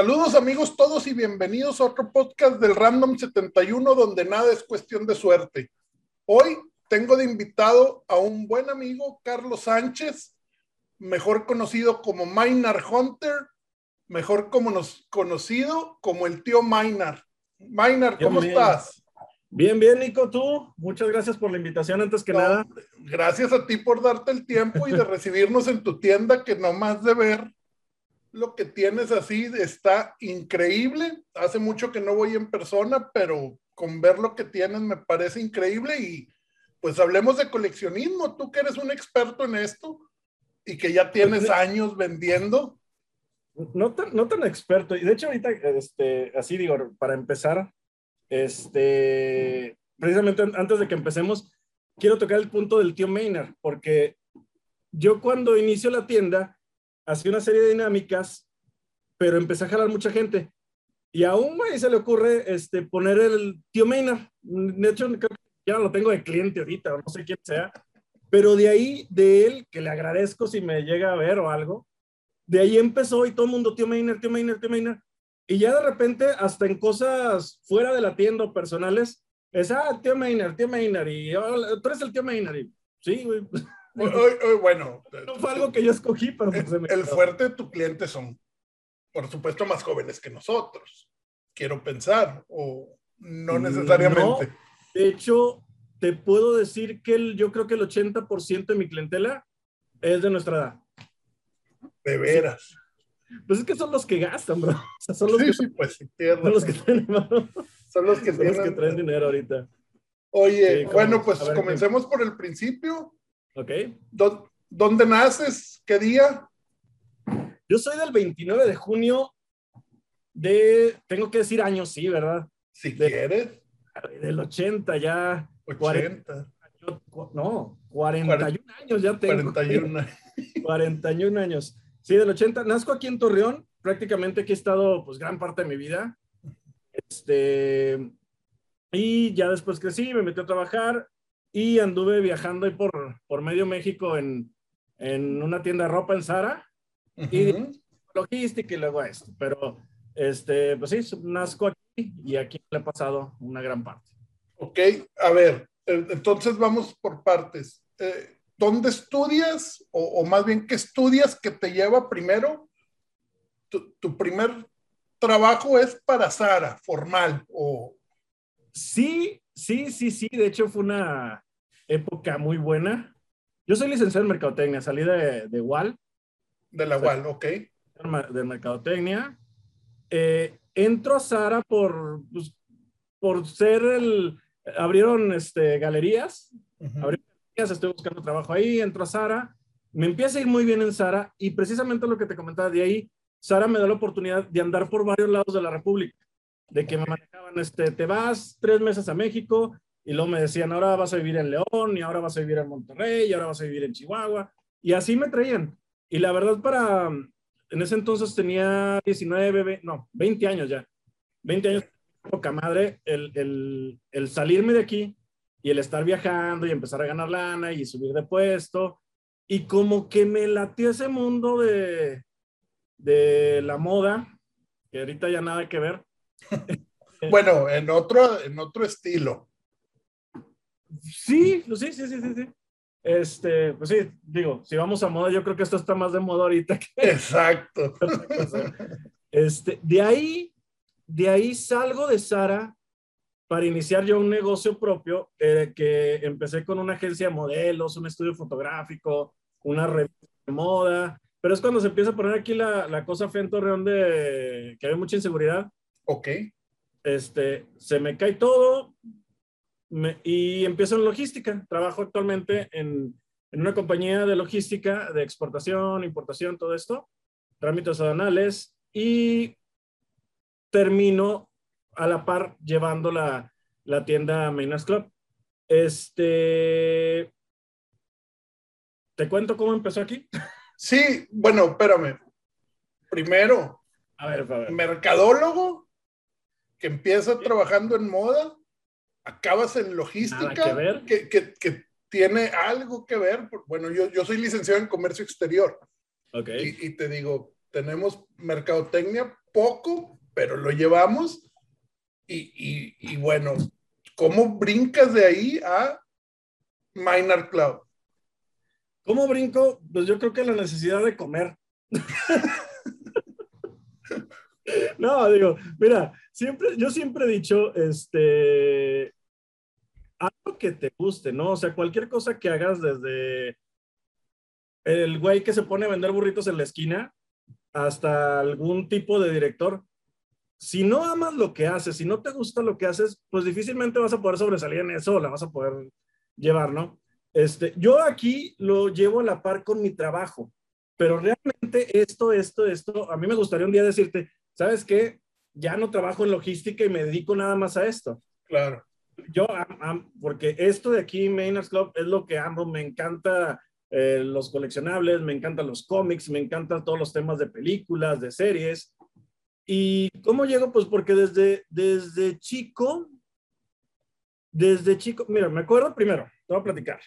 Saludos amigos todos y bienvenidos a otro podcast del Random 71 donde nada es cuestión de suerte. Hoy tengo de invitado a un buen amigo, Carlos Sánchez, mejor conocido como Minar Hunter, mejor como nos, conocido como el tío Minar. Minar, ¿cómo estás? Bien, bien, Nico, tú. Muchas gracias por la invitación antes que nada. Gracias a ti por darte el tiempo y de recibirnos en tu tienda, que nomás de ver lo que tienes así está increíble. Hace mucho que no voy en persona, pero con ver lo que tienes me parece increíble y pues hablemos de coleccionismo. Tú que eres un experto en esto y que ya tienes pues, años vendiendo. No tan, no tan experto. Y de hecho ahorita, este, así digo, para empezar, este, precisamente antes de que empecemos, quiero tocar el punto del tío Maynard, porque yo cuando inicio la tienda, hacía una serie de dinámicas, pero empecé a jalar mucha gente. Y a un güey se le ocurre este, poner el tío Maynard. De hecho, ya lo tengo de cliente ahorita, no sé quién sea. Pero de ahí, de él, que le agradezco si me llega a ver o algo, de ahí empezó y todo el mundo, tío Maynard, tío Maynard, tío Maynard. Y ya de repente, hasta en cosas fuera de la tienda o personales, es, ah, tío Maynard, tío Maynard, y oh, tú eres el tío Maynard. Y, sí, güey. bueno, no fue algo que yo escogí, pero pues el, fuerte de tu cliente son, por supuesto, más jóvenes que nosotros. Quiero pensar, o no mm, necesariamente. de hecho, te puedo decir que el, yo creo que el 80% de mi clientela es de nuestra edad. De veras. Pues es que son los que gastan, bro. son los sí, que, sí, pues Son los que traen, son los que, traen dinero ahorita. Oye, bueno, pues comencemos por el principio. Ok. ¿Dónde naces? ¿Qué día? Yo soy del 29 de junio de, tengo que decir años, sí, ¿verdad? Si quieres. Del 80 ya. 80. no, 41 años ya tengo. 41. 41 años. Sí, del 80. Nazco aquí en Torreón. Prácticamente aquí he estado pues gran parte de mi vida. Este, y ya después crecí, me metí a trabajar y anduve viajando ahí por, por medio México en, en una tienda de ropa en Zara y logística y luego esto. Pero, este, pues sí, nazco aquí y aquí le he pasado una gran parte. Ok, a ver, entonces vamos por partes. Eh, ¿Dónde estudias o, o, más bien qué estudias que te lleva primero? Tu, tu primer trabajo es para Zara, formal o... Sí, Sí, sí, sí. De hecho, fue una época muy buena. Yo soy licenciado en Mercadotecnia, salí de, de WAL. De la WAL, ok. De Mercadotecnia. Eh, entro a Sara por, pues, por ser el... Abrieron este, galerías. Abrieron galerías, estoy buscando trabajo ahí, entro a Sara. Me empieza a ir muy bien en Sara y precisamente lo que te comentaba de ahí, Sara me da la oportunidad de andar por varios lados de la República de que me manejaban, este, te vas tres meses a México y luego me decían, ahora vas a vivir en León y ahora vas a vivir en Monterrey y ahora vas a vivir en Chihuahua. Y así me traían. Y la verdad para, en ese entonces tenía 19, no, 20 años ya. 20 años, poca madre, el, el, el salirme de aquí y el estar viajando y empezar a ganar lana y subir de puesto. Y como que me latió ese mundo de, de la moda, que ahorita ya nada que ver, bueno, en otro, en otro estilo. Sí, sí, sí, sí, sí, Este, pues sí, digo, si vamos a moda, yo creo que esto está más de moda ahorita. Exacto. Este, de ahí, de ahí salgo de Sara para iniciar yo un negocio propio eh, que empecé con una agencia de modelos, un estudio fotográfico, una revista de moda, pero es cuando se empieza a poner aquí la, la cosa fea en Torreón de que hay mucha inseguridad Ok. Este, se me cae todo y empiezo en logística. Trabajo actualmente en, en, una compañía de logística, de exportación, importación, todo esto, trámites aduanales y termino a la par llevando la, la tienda Mainers Club. Este, ¿te cuento cómo empezó aquí? Sí, bueno, espérame. Primero, a ver, a ver. mercadólogo que empieza trabajando en moda, acabas en logística, que, que, que, tiene algo que ver. Bueno, yo, yo soy licenciado en comercio exterior. Okay. Y, y, te digo, tenemos mercadotecnia poco, pero lo llevamos. Y, y, bueno, ¿cómo brincas de ahí a Minor Cloud? ¿Cómo brinco? Pues yo creo que la necesidad de comer. no, digo, mira, siempre, yo siempre he dicho, este, algo que te guste, ¿no? O sea, cualquier cosa que hagas desde el güey que se pone a vender burritos en la esquina hasta algún tipo de director. Si no amas lo que haces, si no te gusta lo que haces, pues difícilmente vas a poder sobresalir en eso o la vas a poder llevar, ¿no? Este, yo aquí lo llevo a la par con mi trabajo, pero realmente esto, esto, esto, a mí me gustaría un día decirte, ¿sabes qué? Ya no trabajo en logística y me dedico nada más a esto. Claro. Yo, porque esto de aquí, Mainers Club, es lo que amo, me encanta eh, los coleccionables, me encantan los cómics, me encantan todos los temas de películas, de series. ¿Y cómo llego? Pues porque desde, desde chico, desde chico, mira, me acuerdo primero, te voy a platicar.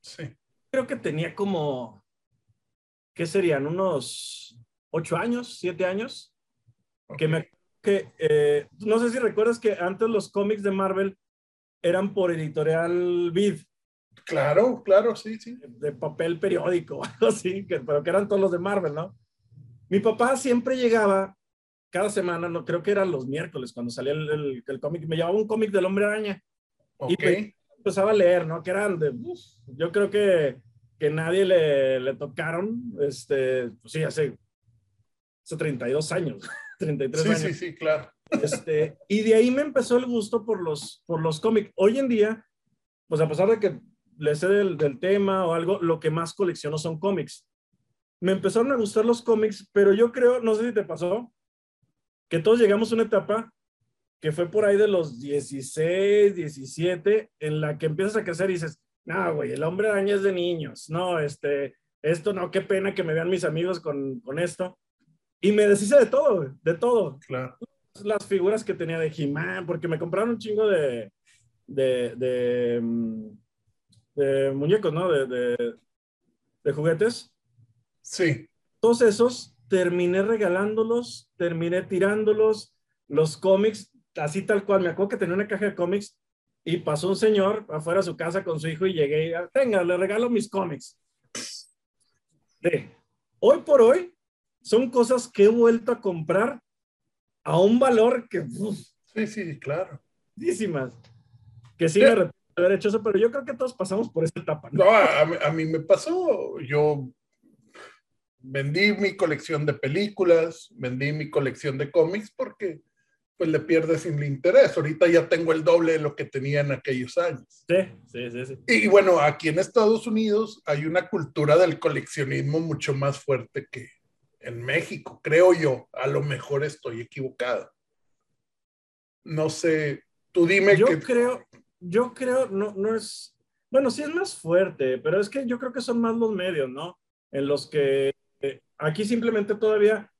Sí. Creo que tenía como, ¿qué serían? Unos ocho años, siete años. Que me, que, eh, no sé si recuerdas que antes los cómics de Marvel eran por editorial Vid. Claro, claro, sí, sí. De papel periódico, algo así, que, pero que eran todos los de Marvel, ¿no? Mi papá siempre llegaba cada semana, no creo que eran los miércoles cuando salía el, el, cómic, me llevaba un cómic del Hombre Araña. Y empezaba a leer, ¿no? Que eran de, yo creo que, que nadie le, le tocaron, este, pues sí, hace, hace 32 años, 33 años. Sí, sí, sí, claro. Este, y de ahí me empezó el gusto por los, por los cómics. Hoy en día, pues a pesar de que le sé del, del, tema o algo, lo que más colecciono son cómics. Me empezaron a gustar los cómics, pero yo creo, no sé si te pasó, que todos llegamos a una etapa que fue por ahí de los 16, 17, en la que empiezas a crecer y dices, no, güey, el hombre araña es de niños, no, este, esto no, qué pena que me vean mis amigos con, con esto. Y me deshice de todo, de todo. Claro. Las figuras que tenía de He-Man, porque me compraron un chingo de, de, de, mm, de muñecos, ¿no? De, de, de, juguetes. Sí. Todos esos terminé regalándolos, terminé tirándolos, los cómics, así tal cual. Me acuerdo que tenía una caja de cómics y pasó un señor afuera de su casa con su hijo y llegué y, tenga, le regalo mis cómics. De, hoy por hoy, son cosas que he vuelto a comprar a un valor que... sí, sí, claro. Que sí, me haber hecho eso, pero yo creo que todos pasamos por esa etapa. No, a, mí, me pasó, yo vendí mi colección de películas, vendí mi colección de cómics porque pues le pierdes sin interés. Ahorita ya tengo el doble de lo que tenía en aquellos años. Sí, sí, sí, sí. Y bueno, aquí en Estados Unidos hay una cultura del coleccionismo mucho más fuerte que en México, creo yo. A lo mejor estoy equivocado. No sé, tú dime yo creo yo creo, no, no es, bueno, sí es más fuerte, pero es que yo creo que son más los medios, ¿no? En los que eh, aquí simplemente todavía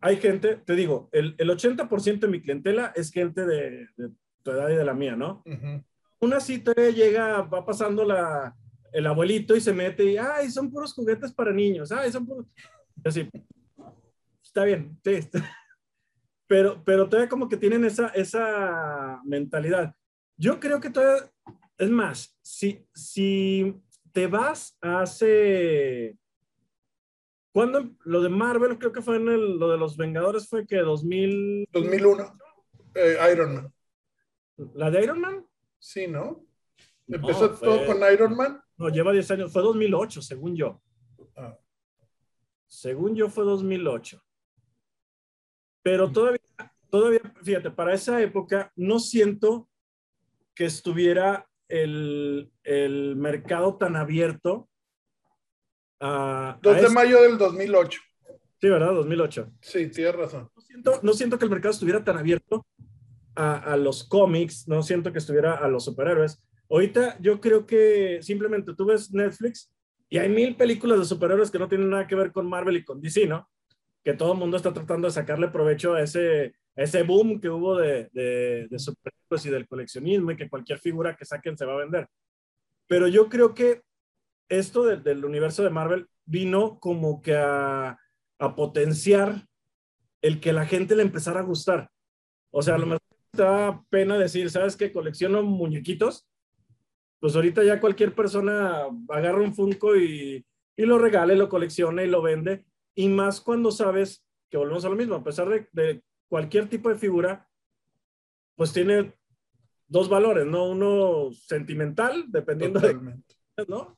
hay gente, te digo, el, el 80% de mi clientela es gente de, de, tu edad y de la mía, ¿no? Una cita llega, va pasando la, el abuelito y se mete y, ay, son puros juguetes para niños, ay, son puros... Así, está bien, sí. Pero, pero todavía como que tienen esa, esa mentalidad. Yo creo que todavía, es más, si, si te vas hace, cuando lo de Marvel, creo que fue en el, lo de los Vengadores, fue que 2000... 2001, eh, Iron Man. ¿La de Iron Man? Sí, ¿no? ¿Empezó todo con Iron Man? No, lleva 10 años, fue 2008, según yo. Ah. Según yo fue 2008. Pero todavía, todavía, fíjate, para esa época no siento que estuviera el, el mercado tan abierto. A, 2 de mayo del 2008. Sí, ¿verdad? 2008. Sí, tienes razón. No siento, no siento que el mercado estuviera tan abierto a, a, los cómics, no siento que estuviera a los superhéroes. Ahorita yo creo que simplemente tú ves Netflix y hay mil películas de superhéroes que no tienen nada que ver con Marvel y con DC, ¿no? Que todo el mundo está tratando de sacarle provecho a ese, ese boom que hubo de, de, superhéroes y del coleccionismo y que cualquier figura que saquen se va a vender. Pero yo creo que esto de, del universo de Marvel vino como que a, a potenciar el que la gente le empezara a gustar. O sea, a lo mejor da pena decir, ¿sabes qué? Colecciono muñequitos. Pues ahorita ya cualquier persona agarra un Funko y, y lo regala y lo colecciona y lo vende. Y más cuando sabes que volvemos a lo mismo, a pesar de, de cualquier tipo de figura, pues tiene dos valores, ¿no? Uno sentimental, dependiendo Totalmente. de, ¿no?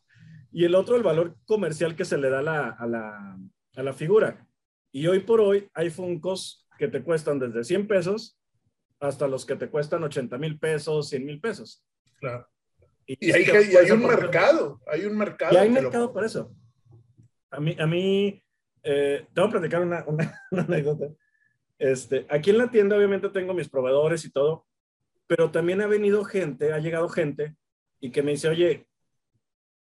Y el otro, el valor comercial que se le da a la, a la, a la figura. Y hoy por hoy hay Funcos que te cuestan desde 100 pesos hasta los que te cuestan 80 mil pesos, 100 mil pesos. Claro. Y hay, y hay un mercado, hay un mercado. Y hay mercado lo- por eso. A mí, a mí eh, te voy a platicar una, una, una anécdota. Este, aquí en la tienda obviamente tengo mis proveedores y todo, pero también ha venido gente, ha llegado gente y que me dice, oye,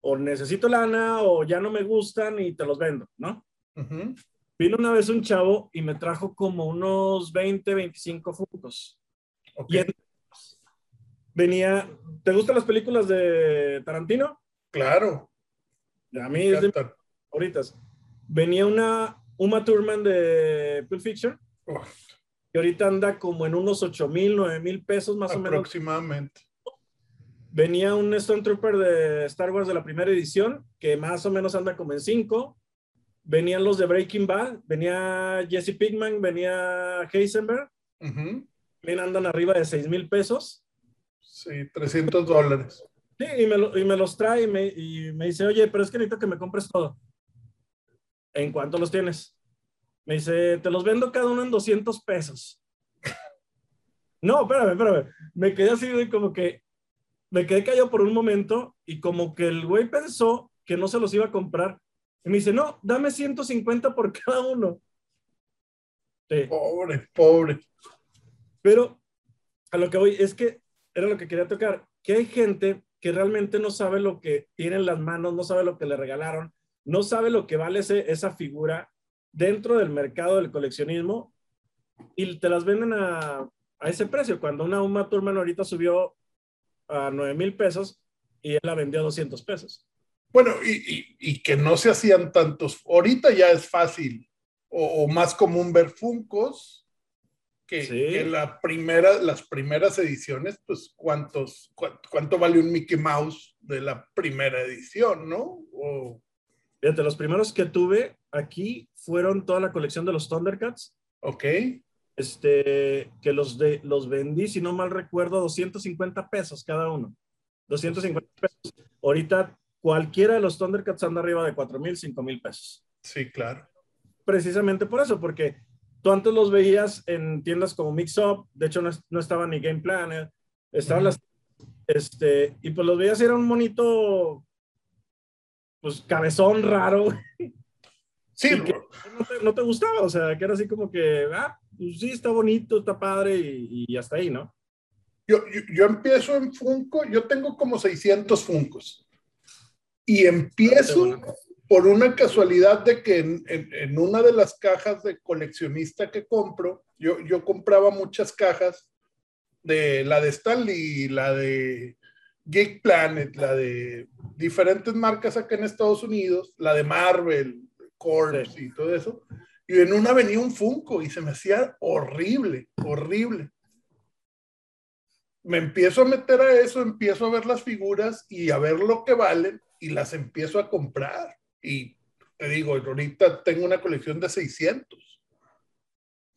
o necesito lana o ya no me gustan y te los vendo, ¿no? Ujú. Vino una vez un chavo y me trajo como unos 20, 25 Funkos. Ok, Y en- venía, ¿te gustan las películas de Tarantino? Claro. A mí es de favoritas. Venía una Uma Thurman de Pulp Fiction, que ahorita anda como en unos 8 mil, 9 mil pesos más o menos. aproximadamente. Venía un Stormtrooper de Star Wars de la primera edición, que más o menos anda como en 5. Venían los de Breaking Bad, venía Jesse Pinkman, venía Heisenberg, Ujú. también andan arriba de 6 mil pesos. Sí, 300 dólares. Sí, y me, lo- y me los trae y me, y me dice, oye, pero es que necesito que me compres todo. ¿En cuánto los tienes? Me dice, te los vendo cada uno en 200 pesos. No, espérame, espérame. Me quedé así de como que, me quedé callado por un momento y como que el güey pensó que no se los iba a comprar. Y me dice, no, dame 150 por cada uno. Sí. Pobre, pobre. Pero a lo que voy es que era lo que quería tocar, que hay gente que realmente no sabe lo que tiene en las manos, no sabe lo que le regalaron, no sabe lo que vale ese- esa figura dentro del mercado del coleccionismo y te las venden a, a ese precio. Cuando una Uma Thurman ahorita subió a 9 mil pesos y él la vendió a 200 pesos. Bueno, y, y- y que no se hacían tantos. Ahorita ya es fácil o, o más común ver Funcos que, Sí. que la primera, las primeras ediciones, pues cuántos, cuánto, cuánto vale un Mickey Mouse de la primera edición, ¿no? O, Fíjate, los primeros que tuve aquí fueron toda la colección de los Thundercats. ok, este, que los, de, los vendí, si no mal recuerdo, 250 pesos cada uno. 250 pesos. Ahorita cualquiera de los Thundercats anda arriba de 4 mil, 5 mil pesos. sí, claro. Precisamente por eso, porque tú antes los veías en tiendas como Mix Up, de hecho no, no estaba ni Game Planet, estaban Ujú. las, este, y pues los veías era un monito, pues cabezón raro, Sí, Y que- no te, no te gustaba, o sea, que era así como que, ah, pues sí, está bonito, está padre y, y hasta ahí, ¿no? yo, yo, yo empiezo en Funko, yo tengo como 600 Funcos. Y empiezo Bueno. por una casualidad de que en, en- en una de las cajas de coleccionista que compro, yo, yo compraba muchas cajas de la de Stanley, la de Geek Planet, la de diferentes marcas acá en Estados Unidos, la de Marvel, Corps y todo eso. Y en una venía un Funko y se me hacía horrible, horrible. Me empiezo a meter a eso, empiezo a ver las figuras y a ver lo que valen y las empiezo a comprar. Y te digo, ahorita tengo una colección de 600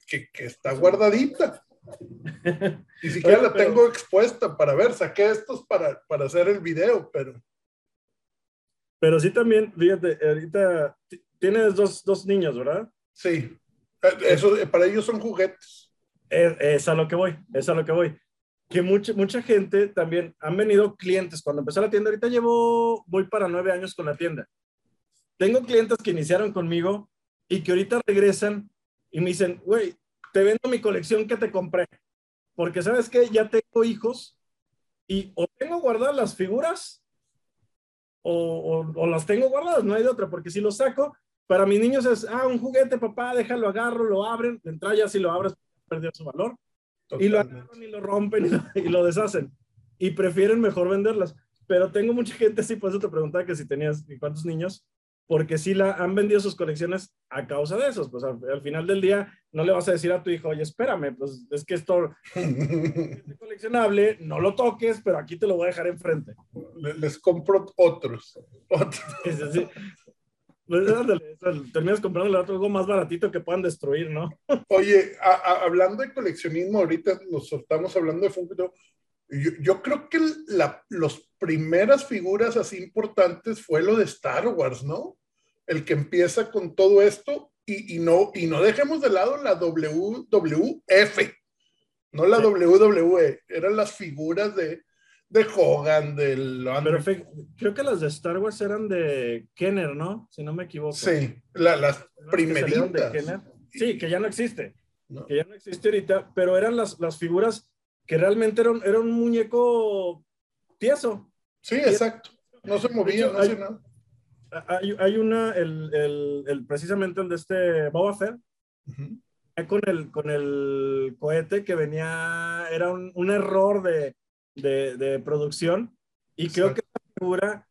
que, que está guardadita. Ni siquiera Oye, la pero- tengo expuesta para ver. Saqué estos para, para hacer el video, pero Pero sí también, fíjate, ahorita tienes dos, dos niños, ¿verdad? sí. Eh, Eso, eh, para ellos son juguetes. Es, es a lo que voy, es a lo que voy. Que mucha, mucha gente también, han venido clientes, cuando empezó la tienda, ahorita llevo, voy para nueve años con la tienda. Tengo clientes que iniciaron conmigo y que ahorita regresan y me dicen, güey, te vendo mi colección que te compré. Porque sabes que ya tengo hijos y o tengo guardadas las figuras o, o- o las tengo guardadas, no hay de otra, porque si lo saco, para mis niños es, ah, un juguete, papá, déjalo, agarro, lo abren, de entrada ya si lo abres, perdió su valor, y lo agarran y lo rompen y lo, y lo deshacen, y prefieren mejor venderlas. Pero tengo mucha gente así, por eso te preguntaba que si tenías, ¿y cuántos niños? Porque sí la, han vendido sus colecciones a causa de esos. Pues al, final del día no le vas a decir a tu hijo, oye, espérame, pues es que esto es coleccionable, no lo toques, pero aquí te lo voy a dejar enfrente. Les compro otros. otros. Sí, Pues, terminas comprando algo más baratito que puedan destruir, ¿no? Oye, hablando de coleccionismo, ahorita nos estamos hablando de Funko. Yo, yo creo que la, los primeras figuras así importantes fue lo de Star Wars, ¿no? El que empieza con todo esto y, y no, y no dejemos de lado la WWF, no la WWE, eran las figuras de, de Hogan, del... Pero creo que las de Star Wars eran de Kenner, ¿no? Si no me equivoco. Sí, las primeritas. Sí, que ya no existe. Que ya no existe ahorita, pero eran las, las figuras que realmente eran, era un muñeco tieso. Sí, exacto. No se movía, no hacía nada. Hay, una, el, el, el, precisamente el de este Boba Fett, con, el, con el cohete que venía, era un, un error de, de, de, producción y creo que la figura,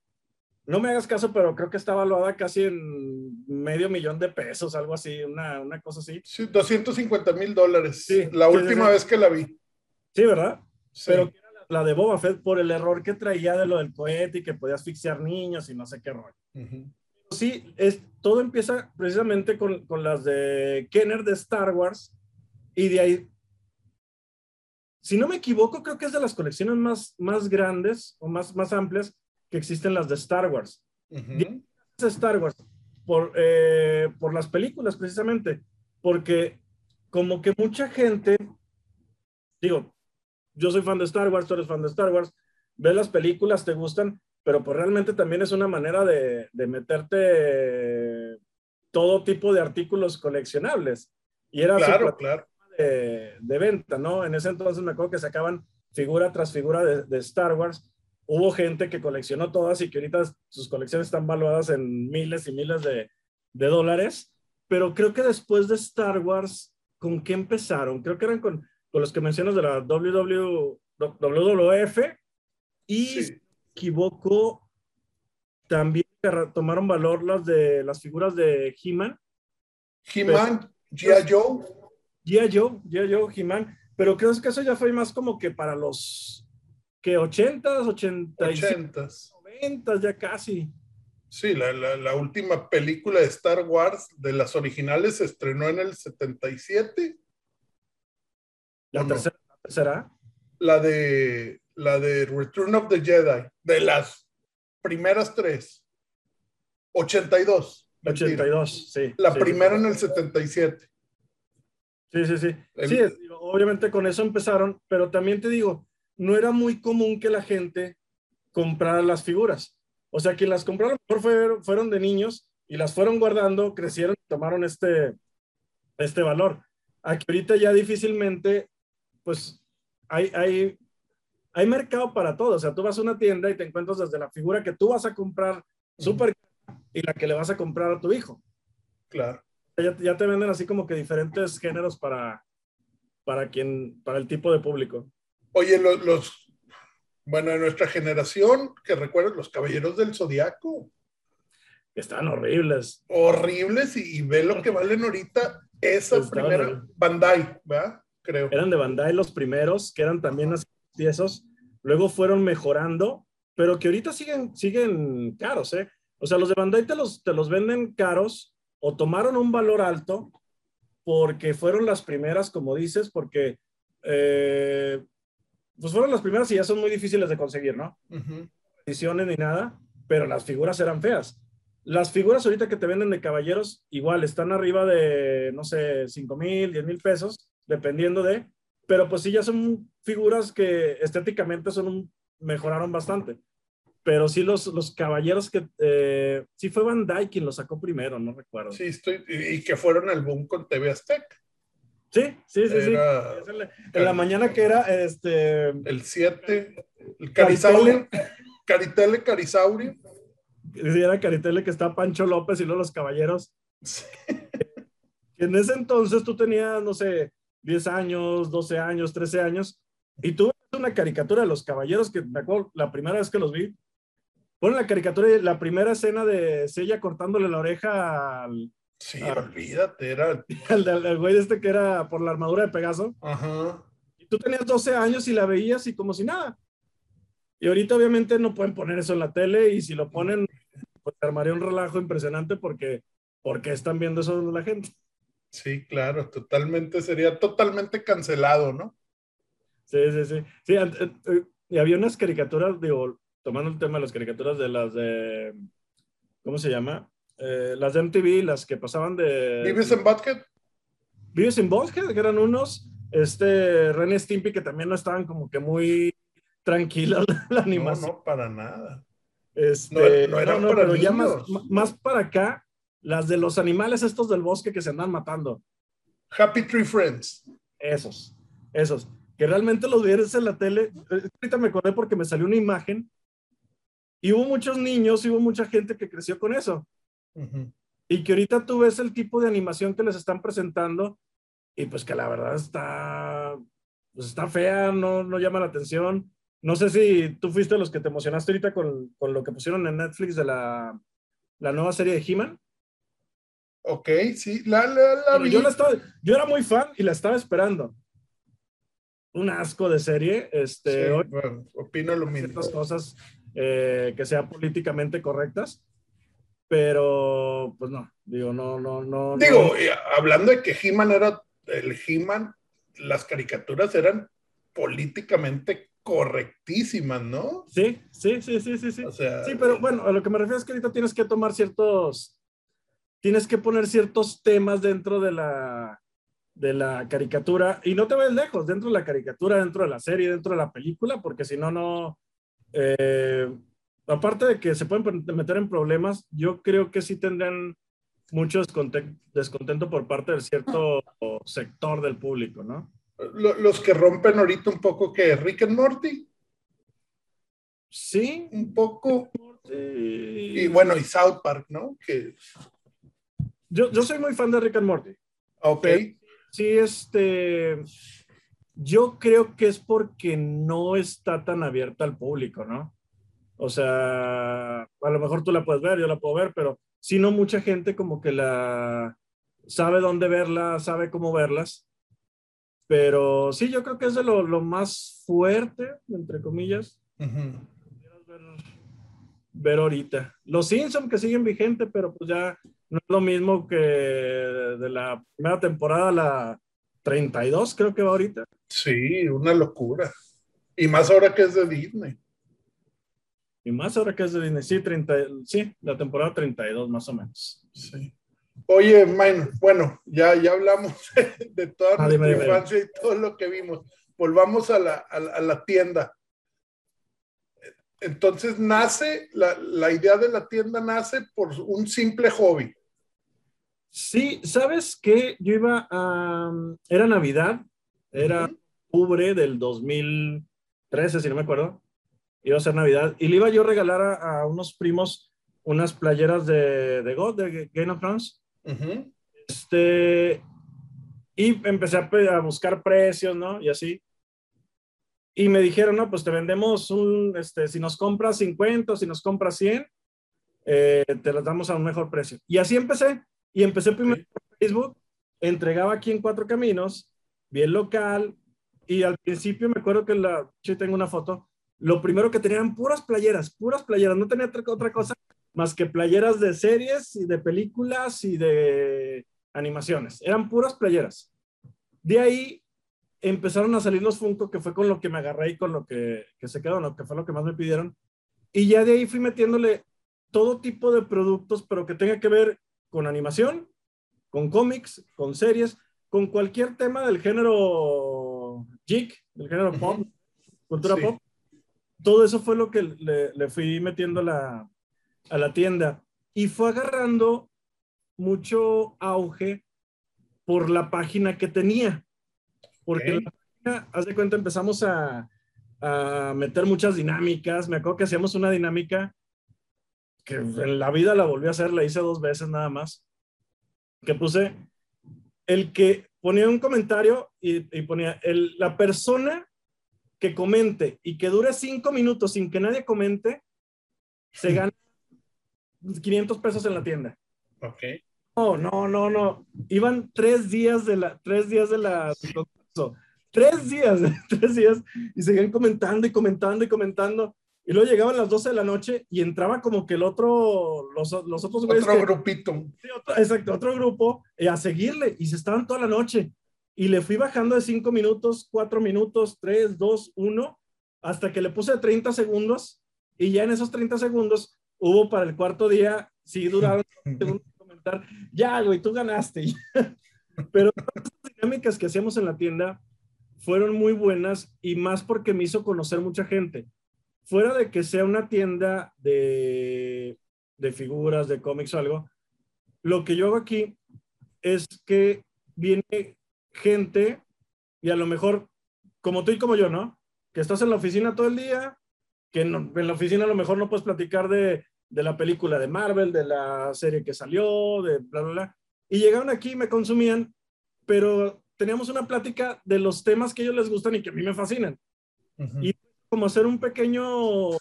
no me hagas caso, pero creo que está valuada casi en medio millón de pesos, algo así, una, una cosa así. Sí, 250 mil dólares. Sí, la última vez que la vi. Sí, ¿verdad? Sí. Pero la de Boba Fett por el error que traía de lo del cohete y que podía asfixiar niños y no sé qué rollo. Sí, es, todo empieza precisamente con, con, las de Kenner de Star Wars y de ahí, si no me equivoco, creo que es de las colecciones más, más grandes o más, más amplias que existen las de Star Wars. de Star Wars por, eh, por las películas precisamente, porque como que mucha gente, digo, yo soy fan de Star Wars, tú eres fan de Star Wars, ves las películas, te gustan, pero pues realmente también es una manera de, de meterte todo tipo de artículos coleccionables. Y era claro, claro. De, de, venta, ¿no? En ese entonces me acuerdo que sacaban figura tras figura de, de, Star Wars. Hubo gente que coleccionó todas y que ahorita sus colecciones están valuadas en miles y miles de, de dólares. Pero creo que después de Star Wars, ¿con qué empezaron? Creo que eran con con los que mencionas de la WWF y si me equivoco también tomaron valor las de las figuras de He-Man. He-Man, G.I. Joe. G.I. Joe, G.I. Joe, He-Man. Pero creo que eso ya fue más como que para los que 80s, 80s, 90s, ya casi. Sí, la, la, la, última película de Star Wars de las originales se estrenó en el 77 ¿La tercera, será? La de, la de Return of the Jedi, de las primeras tres. 82. 82, sí. La primera en el 77. Sí, sí, sí. Sí, obviamente con eso empezaron, pero también te digo, no era muy común que la gente comprara las figuras. O sea, quien las compraron fueron, fueron de niños y las fueron guardando, crecieron y tomaron este, este valor. Aquí ahorita ya difícilmente pues hay, hay, hay mercado para todo. O sea, tú vas a una tienda y te encuentras desde la figura que tú vas a comprar súper y la que le vas a comprar a tu hijo. Claro. Ya, ya, te venden así como que diferentes géneros para, para, quien, para el tipo de público. Oye, los, los bueno, de nuestra generación, que recuerdas, los caballeros del zodiaco. Están horribles. Horribles y, ve lo que valen ahorita esa primera Bandai, ¿verdad? Creo. Eran de Bandai los primeros, que eran también así esos. Luego fueron mejorando, pero que ahorita siguen, siguen caros, ¿eh? O sea, los de Bandai te los, te los venden caros o tomaron un valor alto porque fueron las primeras, como dices, porque eh, pues fueron las primeras y ya son muy difíciles de conseguir, ¿no? Ediciones ni nada, pero las figuras eran feas. Las figuras ahorita que te venden de caballeros, igual están arriba de, no sé, 5 mil, 10 mil pesos, dependiendo de, pero pues sí ya son figuras que estéticamente son mejoraron bastante. Pero sí los, los caballeros que, eh, sí fue Van Dyke quien los sacó primero, no recuerdo. Sí, estoy, y que fueron al boom con TV Aztec. Sí, sí, sí, sí. En la mañana que era este... El 7, el Carisauri, Caritele Carisauri. Sí, era Caritele que está Pancho López y luego los caballeros. Sí. En ese entonces tú tenías, no sé, 10 años, 12 años, 13 años, y tú ves una caricatura de los caballeros que me acuerdo la primera vez que los vi, ponen la caricatura y la primera escena de Sella cortándole la oreja al, Sí, olvídate, era. al, güey este que era por la armadura de Pegaso. Ajá. Y tú tenías 12 años y la veías y como si nada. Y ahorita obviamente no pueden poner eso en la tele y si lo ponen, pues armaría un relajo impresionante porque, porque están viendo eso de la gente. Sí, claro, totalmente, sería totalmente cancelado, ¿no? Sí, sí, sí. Sí, eh, y había unas caricaturas, digo, tomando el tema de las caricaturas de las de, ¿cómo se llama? Eh, las de MTV, las que pasaban de... ¿Vives en Butthead? Vives en Butthead, que eran unos, este, René Stimpy, que también no estaban como que muy tranquila la, animación. No, no, para nada. Este, no, no, no, pero ya más, más para acá, las de los animales estos del bosque que se andan matando. Happy Tree Friends. Esos, esos. Que realmente los vieres en la tele. Ahorita me acordé porque me salió una imagen y hubo muchos niños y hubo mucha gente que creció con eso. Y que ahorita tú ves el tipo de animación que les están presentando y pues que la verdad está, pues está fea, no, no llama la atención. No sé si tú fuiste los que te emocionaste ahorita con, con lo que pusieron en Netflix de la, la nueva serie de He-Man. Ok, sí, la, la, vi. Yo, la estaba, yo era muy fan y la estaba esperando. Un asco de serie. Este, opino lo mismo. Ciertas cosas eh, que sean políticamente correctas, pero pues no, digo, no, no, no. Digo, hablando de que He-Man era el He-Man, las caricaturas eran políticamente correctísimas, ¿no? Sí, sí, sí, sí, sí, sí. sí, pero bueno, a lo que me refiero es que ahorita tienes que tomar ciertos, tienes que poner ciertos temas dentro de la, de la caricatura y no te ves lejos, dentro de la caricatura, dentro de la serie, dentro de la película, porque si no, no, eh, aparte de que se pueden meter en problemas, yo creo que sí tendrán mucho descontento por parte de cierto sector del público, ¿no? los que rompen ahorita un poco que Rick and Morty. Sí. Un poco. Y bueno, y South Park, ¿no? Que... Yo, yo soy muy fan de Rick and Morty. Ok. sí, este. Yo creo que es porque no está tan abierta al público, ¿no? O sea, a lo mejor tú la puedes ver, yo la puedo ver, pero si no, mucha gente como que la sabe dónde verla, sabe cómo verlas. Pero sí, yo creo que es de lo, lo más fuerte, entre comillas. ver, ahorita. Los Simpsons que siguen vigentes, pero pues ya no es lo mismo que de la primera temporada, la 32 creo que va ahorita. Sí, una locura. Y más ahora que es de Disney. Y más ahora que es de Disney. Sí, 30, sí la temporada 32 más o menos. Sí. Oye, bueno, ya, ya hablamos de toda ah, nuestra infancia y todo lo que vimos. Volvamos a la, a la tienda. Entonces nace, la, la, idea de la tienda nace por un simple hobby. Sí, sabes que yo iba a, era Navidad, era octubre del 2013, si no me acuerdo, iba a ser Navidad, y le iba yo a regalar a, unos primos unas playeras de, de God, de Game of Thrones, este, y empecé a, buscar precios, ¿no? Y así. Y me dijeron, no, pues te vendemos un, este, si nos compras 50 o si nos compras 100, eh, te las damos a un mejor precio. Y así empecé. Y empecé primero por Facebook, entregaba aquí en Cuatro Caminos, bien local, y al principio me acuerdo que la, yo tengo una foto, lo primero que tenían puras playeras, puras playeras, no tenía otra cosa más que playeras de series y de películas y de animaciones. Eran puras playeras. De ahí empezaron a salir los Funko, que fue con lo que me agarré y con lo que, que se quedó, lo que fue lo que más me pidieron. Y ya de ahí fui metiéndole todo tipo de productos, pero que tenga que ver con animación, con cómics, con series, con cualquier tema del género geek, del género pop, cultura pop. Todo eso fue lo que le, le fui metiendo la, a la tienda y fue agarrando mucho auge por la página que tenía. Porque la página, haz de cuenta, empezamos a, a, meter muchas dinámicas. Me acuerdo que hacíamos una dinámica que en la vida la volví a hacer, la hice dos veces nada más. Que puse el que ponía un comentario y, ponía el, la persona que comente y que dure cinco minutos sin que nadie comente, se gana 500 pesos en la tienda. Ok. No, no, no, no. Iban tres días de la, tres días de la, tres días, tres días, y seguían comentando y comentando y comentando. Y luego llegaban las 12 de la noche y entraba como que el otro, los, los otros güeyes. Otro grupito. Sí, otro, exacto, otro grupo eh, a seguirle y se estaban toda la noche. Y le fui bajando de 5 minutos, 4 minutos, 3, 2, 1, hasta que le puse 30 segundos. Y ya en esos 30 segundos hubo para el cuarto día, sí duraron segundos comentar, ya, güey, tú ganaste. Pero las dinámicas que hacíamos en la tienda fueron muy buenas y más porque me hizo conocer mucha gente fuera de que sea una tienda de, de figuras, de cómics o algo, lo que yo hago aquí es que viene gente y a lo mejor, como tú y como yo, ¿no? Que estás en la oficina todo el día, que en la oficina a lo mejor no puedes platicar de, de, la película de Marvel, de la serie que salió, de bla, bla, bla. Y llegaron aquí y me consumían, pero teníamos una plática de los temas que a ellos les gustan y que a mí me fascinan. Y como hacer un pequeño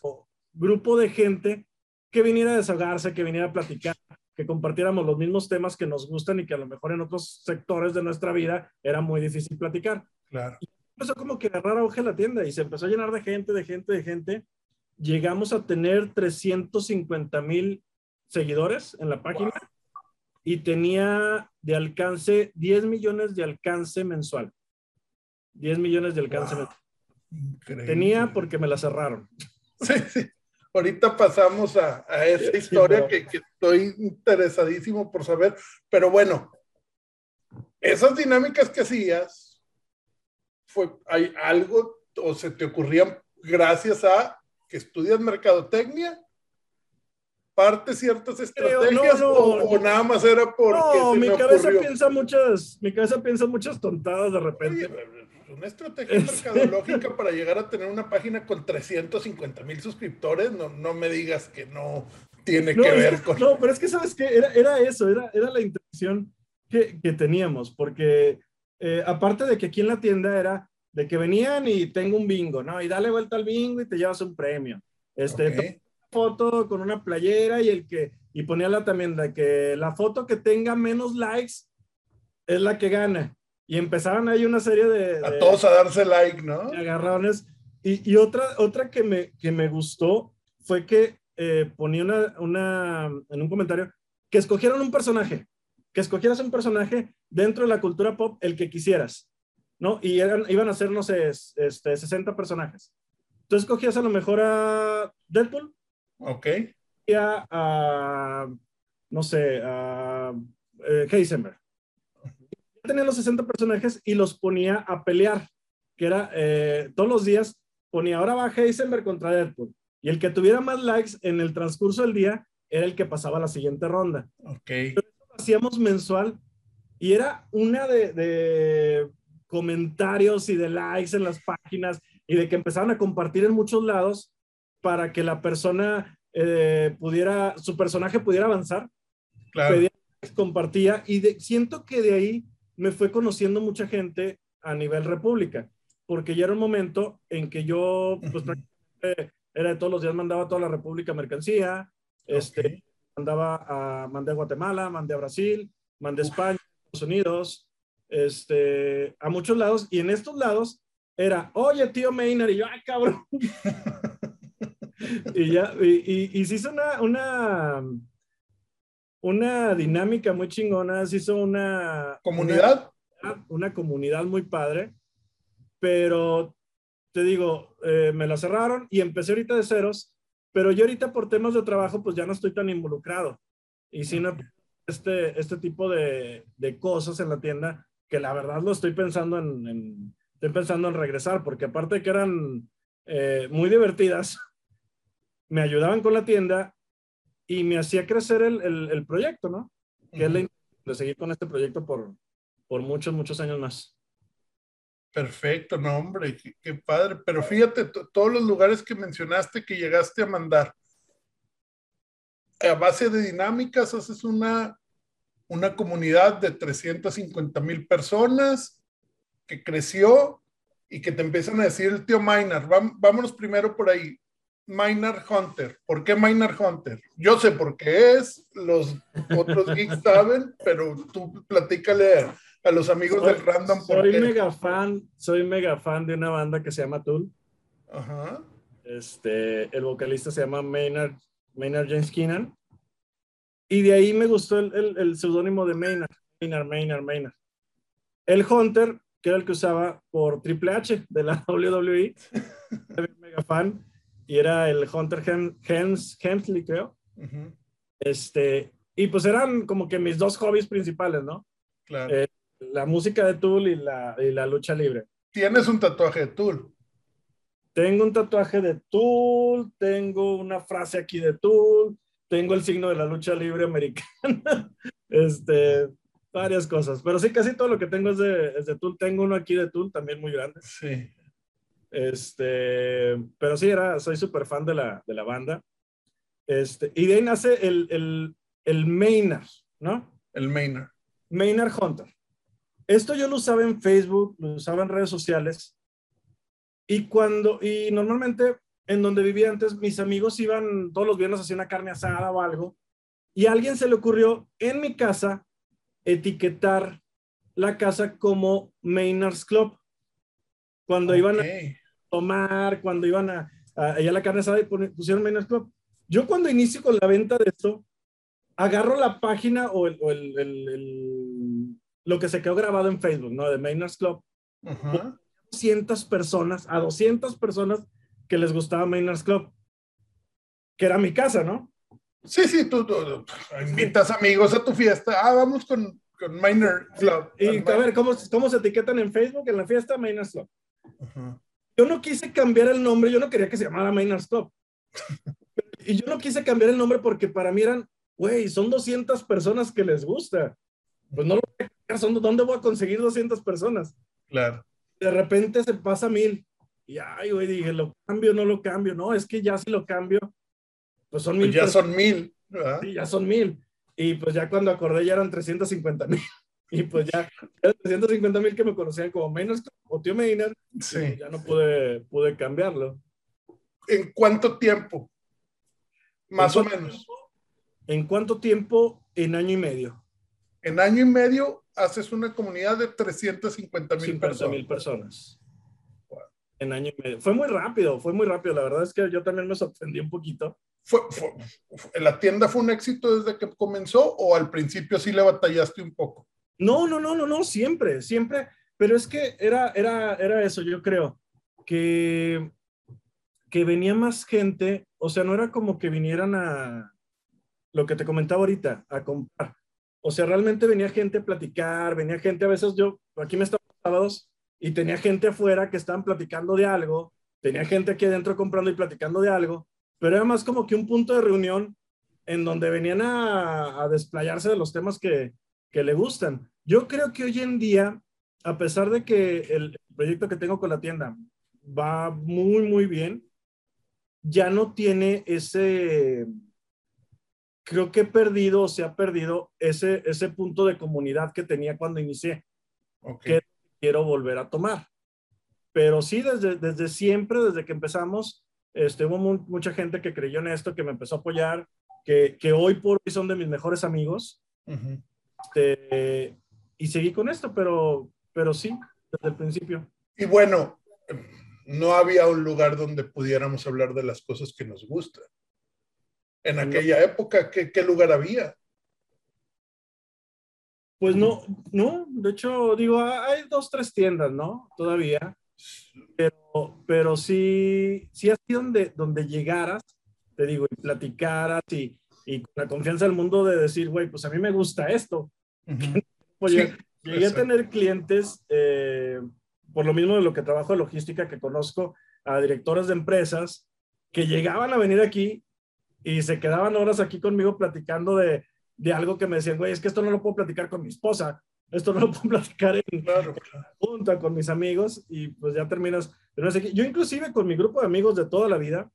grupo de gente que viniera a desahogarse, que viniera a platicar, que compartiéramos los mismos temas que nos gustan y que a lo mejor en otros sectores de nuestra vida era muy difícil platicar. Claro. Y empezó como que agarrar auge la tienda y se empezó a llenar de gente, de gente, de gente. Llegamos a tener 350 mil seguidores en la página y tenía de alcance 10 millones de alcance mensual. 10 millones de alcance mensual. Tenía porque me la cerraron. Sí, sí. Ahorita pasamos a, esa historia que, estoy interesadísimo por saber. Pero bueno, esas dinámicas que hacías, fue, ¿hay algo o se te ocurrían gracias a que estudias mercadotecnia? parte ciertas estrategias o, nada más era porque no, mi cabeza piensa muchas mi cabeza piensa muchas tontadas de repente una estrategia mercadológica para llegar a tener una página con 350 mil suscriptores, no, no me digas que no tiene que ver con... No, pero es que, ¿sabes qué? Era, era eso, era, era la intención que, que teníamos, porque eh, aparte de que aquí en la tienda era de que venían y tengo un bingo, ¿no? Y dale vuelta al bingo y te llevas un premio. Este, foto con una playera y el que, y ponía la también de que la foto que tenga menos likes es la que gana y empezaron ahí una serie de... A todos a darse like, ¿no? Agarrones. Y, y, otra, otra que, me, que me gustó fue que eh, ponía una, una, en un comentario que escogieron un personaje, que escogieras un personaje dentro de la cultura pop, el que quisieras, ¿no? Y eran, iban a ser, no sé, este, 60 personajes. Entonces escogías a lo mejor a Deadpool. Ok. Y a, no sé, a eh, Heisenberg tenía los 60 personajes y los ponía a pelear, que era eh, todos los días ponía, ahora va Heisenberg contra Deadpool. Y el que tuviera más likes en el transcurso del día era el que pasaba a la siguiente ronda. Ok. lo hacíamos mensual y era una de, comentarios y de likes en las páginas y de que empezaban a compartir en muchos lados para que la persona eh, pudiera, su personaje pudiera avanzar. Claro. compartía y siento que de ahí me fue conociendo mucha gente a nivel república, porque ya era un momento en que yo, pues era de todos los días, mandaba a toda la república mercancía, este, mandaba a, mandé a Guatemala, mandé a Brasil, mandé a España, Estados Unidos, este, a muchos lados, y en estos lados era, oye, tío Maynard, y yo, ay, cabrón. y ya, y, y, se hizo una, una, una dinámica muy chingona, se hizo una... ¿Comunidad? Una, comunidad muy padre, pero te digo, eh, me la cerraron y empecé ahorita de ceros, pero yo ahorita por temas de trabajo pues ya no estoy tan involucrado. Y si no, este, este tipo de, de, cosas en la tienda, que la verdad lo estoy pensando en, estoy pensando en regresar, porque aparte de que eran eh, muy divertidas, me ayudaban con la tienda y me hacía crecer el, el, proyecto, ¿no? Que es la de seguir con este proyecto por, por muchos, muchos años más. Perfecto, no, hombre, qué, padre. Pero fíjate, todos los lugares que mencionaste que llegaste a mandar, a base de dinámicas, haces una, una comunidad de 350 mil personas que creció y que te empiezan a decir el tío Maynard, vámonos primero por ahí Maynard Hunter. ¿Por qué Maynard Hunter? Yo sé por qué es, los otros geeks saben, pero tú platícale a, los amigos del random. soy mega fan, soy mega fan de una banda que se llama Tool. Ajá. Este, el vocalista se llama Maynard, Maynard James Keenan. Y de ahí me gustó el, el, seudónimo de Maynard, Maynard, Maynard, Maynard. El Hunter, que era el que usaba por Triple H de la WWE, mega fan y era el Hunter Hems, Hemsley, creo. Este, y pues eran como que mis dos hobbies principales, ¿no? Claro. Eh, la música de Tool y la, y la lucha libre. ¿Tienes un tatuaje de Tool? Tengo un tatuaje de Tool, tengo una frase aquí de Tool, tengo el signo de la lucha libre americana, este, varias cosas. Pero sí, casi todo lo que tengo es de, es de Tool. Tengo uno aquí de Tool también muy grande. Sí. Este, pero sí, era, soy súper fan de la, de la banda. Este, y de ahí nace el, el, el Maynard, ¿no? El Maynard. Maynard Hunter. Esto yo lo usaba en Facebook, lo usaba en redes sociales. Y cuando, y normalmente en donde vivía antes, mis amigos iban todos los viernes a hacer una carne asada o algo. Y a alguien se le ocurrió en mi casa etiquetar la casa como Maynard's Club. Cuando iban a tomar, cuando iban a, a, a la carne asada y pusieron Maynard Club. Yo cuando inicio con la venta de esto, agarro la página o, el, o el, el, lo que se quedó grabado en Facebook, ¿no? De Maynard's Club. Ajá. 200 personas, a 200 personas que les gustaba Maynard's Club, que era mi casa, ¿no? Sí, sí, tú, tú, tú invitas amigos a tu fiesta. Ah, vamos con, con Maynard Club. Y a ver, ¿cómo, ¿cómo se etiquetan en Facebook en la fiesta? Maynard's Club. Ajá yo no quise cambiar el nombre, yo no quería que se llamara Maynard Stop. y yo no quise cambiar el nombre porque para mí eran, güey, son 200 personas que les gusta. Pues no lo voy a cambiar, son, ¿dónde voy a conseguir 200 personas? Claro. De repente se pasa mil. Y ay, güey, dije, ¿lo cambio no lo cambio? No, es que ya si lo cambio, pues son mil. Pues ya son mil. ¿verdad? Sí, ya son mil. Y pues ya cuando acordé ya eran 350 mil. Y pues ya, 350 mil que me conocían como menos o tío Maynard, Sí. ya no pude, pude cambiarlo. ¿En cuánto tiempo? Más o ¿En cuánto menos. tiempo? ¿En cuánto tiempo? En año y medio. En año y medio haces una comunidad de 350 mil 50 personas. mil personas. En año y medio. Fue muy rápido, fue muy rápido. La verdad es que yo también me sorprendí un poquito. Fue- fue- ¿La tienda fue un éxito desde que comenzó o al principio sí le batallaste un poco? No, no, no, no, no, siempre, siempre. Pero es que era, era, era eso, yo creo, que, que venía más gente, o sea, no era como que vinieran a, lo que te comentaba ahorita, a comprar. O sea, realmente venía gente a platicar, venía gente, a veces yo, aquí me estaba sábados y tenía gente afuera que estaban platicando de algo, tenía gente aquí adentro comprando y platicando de algo, pero era más como que un punto de reunión en donde venían a, a desplayarse de los temas que, que le gustan. Yo creo que hoy en día, a pesar de que el proyecto que tengo con la tienda va muy, muy bien, ya no tiene ese, creo que he perdido, o se ha perdido ese, ese punto de comunidad que tenía cuando inicié, Ok. que quiero volver a tomar. Pero sí, desde, desde siempre, desde que empezamos, este, hubo mu- mucha gente que creyó en esto, que me empezó a apoyar, que, que hoy por hoy son de mis mejores amigos. Ujú. Este, y seguí con esto, pero, pero sí, desde el principio. Y bueno, no había un lugar donde pudiéramos hablar de las cosas que nos gustan. En aquella época, ¿qué, qué lugar había? Pues no, no, de hecho, digo, hay dos, tres tiendas, ¿no? Todavía, pero, pero sí, sí así donde, donde llegaras, te digo, y platicaras y, y con la confianza del mundo de decir, güey, pues a mí me gusta esto. Oye, Sí, llegué a tener clientes, eh, por lo mismo de lo que trabajo de logística, que conozco a directores de empresas que llegaban a venir aquí y se quedaban horas aquí conmigo platicando de, de algo que me decían, güey, es que esto no lo puedo platicar con mi esposa, esto no lo puedo platicar en Claro, junta con mis amigos y pues ya terminas. Yo inclusive con mi grupo de amigos de toda la vida,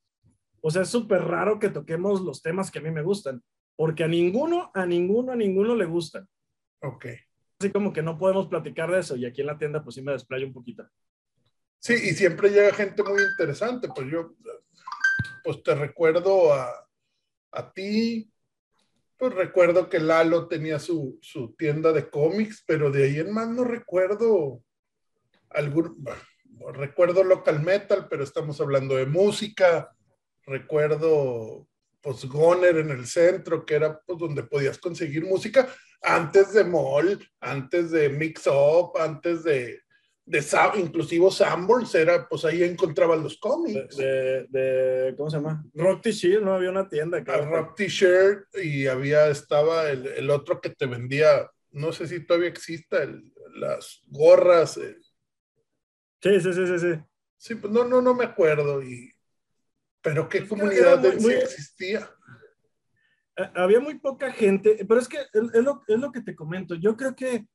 o sea, es súper raro que toquemos los temas que a mí me gustan, porque a ninguno, a ninguno, a ninguno le gustan Ok. Así como que no podemos platicar de eso y aquí en la tienda pues sí me desplayo un poquito. Sí, y siempre llega gente muy interesante. Pues yo, pues te recuerdo a, a ti, pues recuerdo que Lalo tenía su, su, tienda de cómics, pero de ahí en más no recuerdo algún, recuerdo local metal, pero estamos hablando de música, recuerdo pues Goner en el centro, que era pues donde podías conseguir música antes de Mall, antes de Mix Up, antes de, de inclusive Sanborns era, pues ahí encontraban los cómics. De, de, ¿cómo se llama? Rock T-Shirt, ¿no? Había una tienda. Que Rock T-Shirt y había, estaba el, el, otro que te vendía, no sé si todavía exista, el, las gorras. El... Sí, sí, sí, sí, sí. Sí, pues no, no, no me acuerdo. Y... Pero qué comunidad muy, muy... existía. Había muy poca gente, pero es que es lo, es lo que te comento. Yo creo que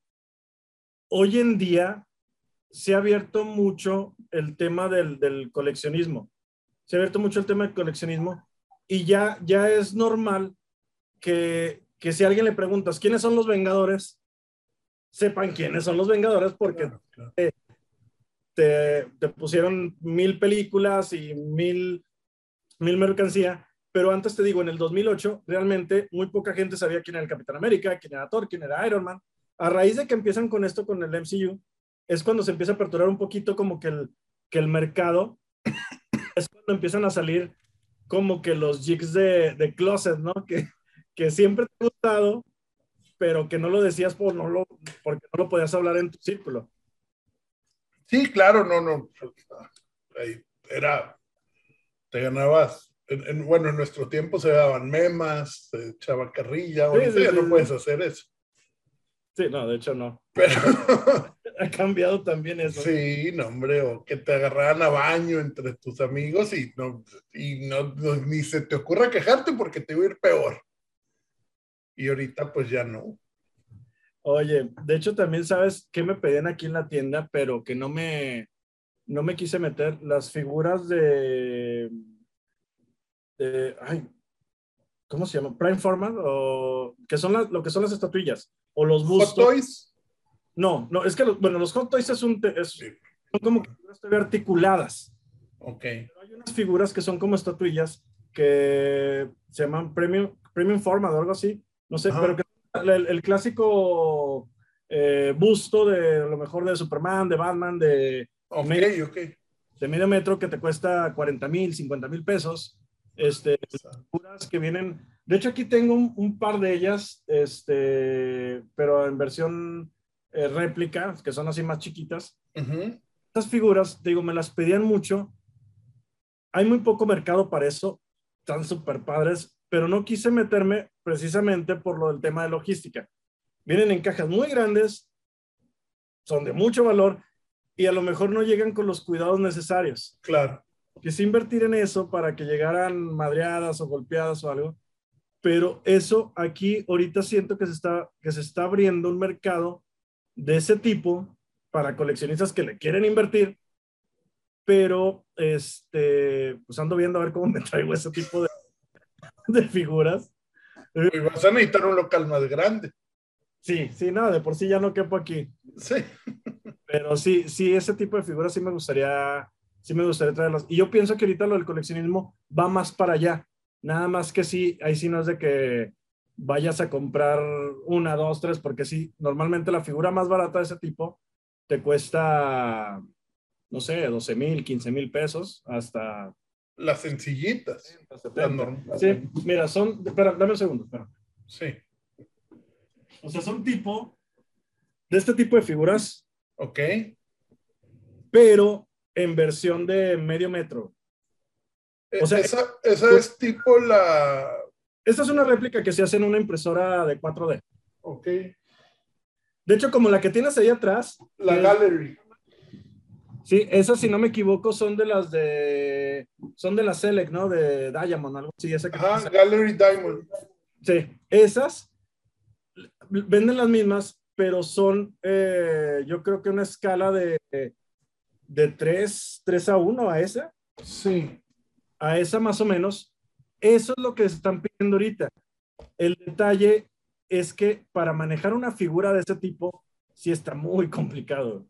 hoy en día se ha abierto mucho el tema del, del, coleccionismo. Se ha abierto mucho el tema del coleccionismo y ya, ya es normal que, que si a alguien le preguntas quiénes son los Vengadores, sepan quiénes son los Vengadores porque claro, claro. Te, te, te, pusieron mil películas y mil, mil mercancía. Pero antes te digo, en el 2008, realmente muy poca gente sabía quién era el Capitán América, quién era Thor, quién era Iron Man. A raíz de que empiezan con esto, con el MCU, es cuando se empieza a aperturar un poquito como que el, que el mercado, es cuando empiezan a salir como que los jigs de, de closet, ¿no? Que, que siempre te ha gustado, pero que no lo decías por no lo, porque no lo podías hablar en tu círculo. Sí, claro, no, no. Era, te ganabas. En, en, bueno, en nuestro tiempo se daban memas, se echaba carrilla, ahorita sí, sí, ya no puedes hacer eso. Sí, no, de hecho no. Pero ha cambiado también eso. Sí, no, hombre, o que te agarraran a baño entre tus amigos y no, y no, no ni se te ocurra quejarte porque te va a ir peor. Y ahorita pues ya no. Oye, de hecho también sabes que me pedían aquí en la tienda, pero que no me, no me quise meter las figuras de, de ay, ¿cómo se llama? Prime Format o que son la, lo que son las estatuillas o los bustos. Hot Toys. No, no, es que, los, bueno, los Hot Toys es un, es, sí. son como figuras articuladas. Ok. Pero hay unas figuras que son como estatuillas que se llaman Premium, premium Format o algo así, no sé, Ajá. pero que el, el clásico eh, busto de lo mejor de Superman, de Batman, de, okay, okay. de medio metro que te cuesta 40 mil, 50 mil pesos. Este, figuras que vienen, de hecho aquí tengo un, un, par de ellas, este, pero en versión eh, réplica, que son así más chiquitas. Uh -huh. Estas figuras, digo, me las pedían mucho. Hay muy poco mercado para eso, están súper padres, pero no quise meterme precisamente por lo del tema de logística. Vienen en cajas muy grandes, son de mucho valor y a lo mejor no llegan con los cuidados necesarios. Claro. Quise invertir en eso para que llegaran madreadas o golpeadas o algo, pero eso aquí ahorita siento que se está, que se está abriendo un mercado de ese tipo para coleccionistas que le quieren invertir, pero este, pues ando viendo a ver cómo me traigo ese tipo de, de figuras. Y vas a necesitar un local más grande. Sí, sí, nada, no, de por sí ya no quepo aquí. Sí. Pero sí, sí, ese tipo de figuras sí me gustaría, sí me gustaría traerlas. Y yo pienso que ahorita lo del coleccionismo va más para allá. Nada más que sí, ahí sí no es de que vayas a comprar una, dos, tres, porque sí, normalmente la figura más barata de ese tipo te cuesta, no sé, 12 mil, 15 mil pesos, hasta... Las sencillitas. 70. Sí, mira, son, espera, dame un segundo, espera. Sí. O sea, son tipo, de este tipo de figuras. Ok. Pero en versión de medio metro. O sea, esa, esa pues, es tipo la, esta es una réplica que se hace en una impresora de 4D. Ok. De hecho, como la que tienes ahí atrás. La es, Gallery. Sí, esas, si no me equivoco, son de las de. Son de la Select, ¿no? De Diamond, algo así. Esa que Ajá, Gallery Diamond. Sí, esas venden las mismas, pero son, eh, yo creo que una escala de, de 3, 3 a 1 a esa. Sí. A esa más o menos eso es lo que están pidiendo ahorita. El detalle es que para manejar una figura de ese tipo, sí está muy complicado.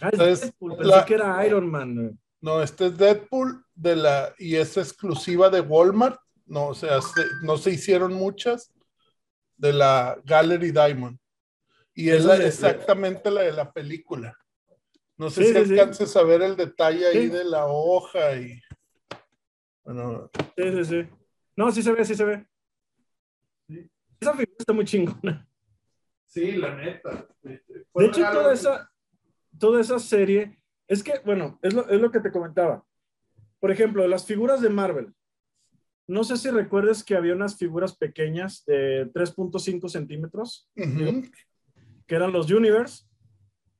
Ah, es, Pensé la, que era Iron Man. No, este es Deadpool de la, y es exclusiva de Walmart. No, o sea, no se hicieron muchas de la Gallery Diamond. Y es exactamente la de la película. No sé si alcances a ver el detalle ahí de la hoja y. Bueno. Sí, sí, sí. No, sí se ve, sí se ve. Esa figura está muy chingona. Sí, la neta. Este, de hecho, toda esa, toda esa serie, es que, bueno, es lo, es lo que te comentaba. Por ejemplo, las figuras de Marvel. No sé si recuerdes que había unas figuras pequeñas de 3.5 centímetros, que eran los Universe,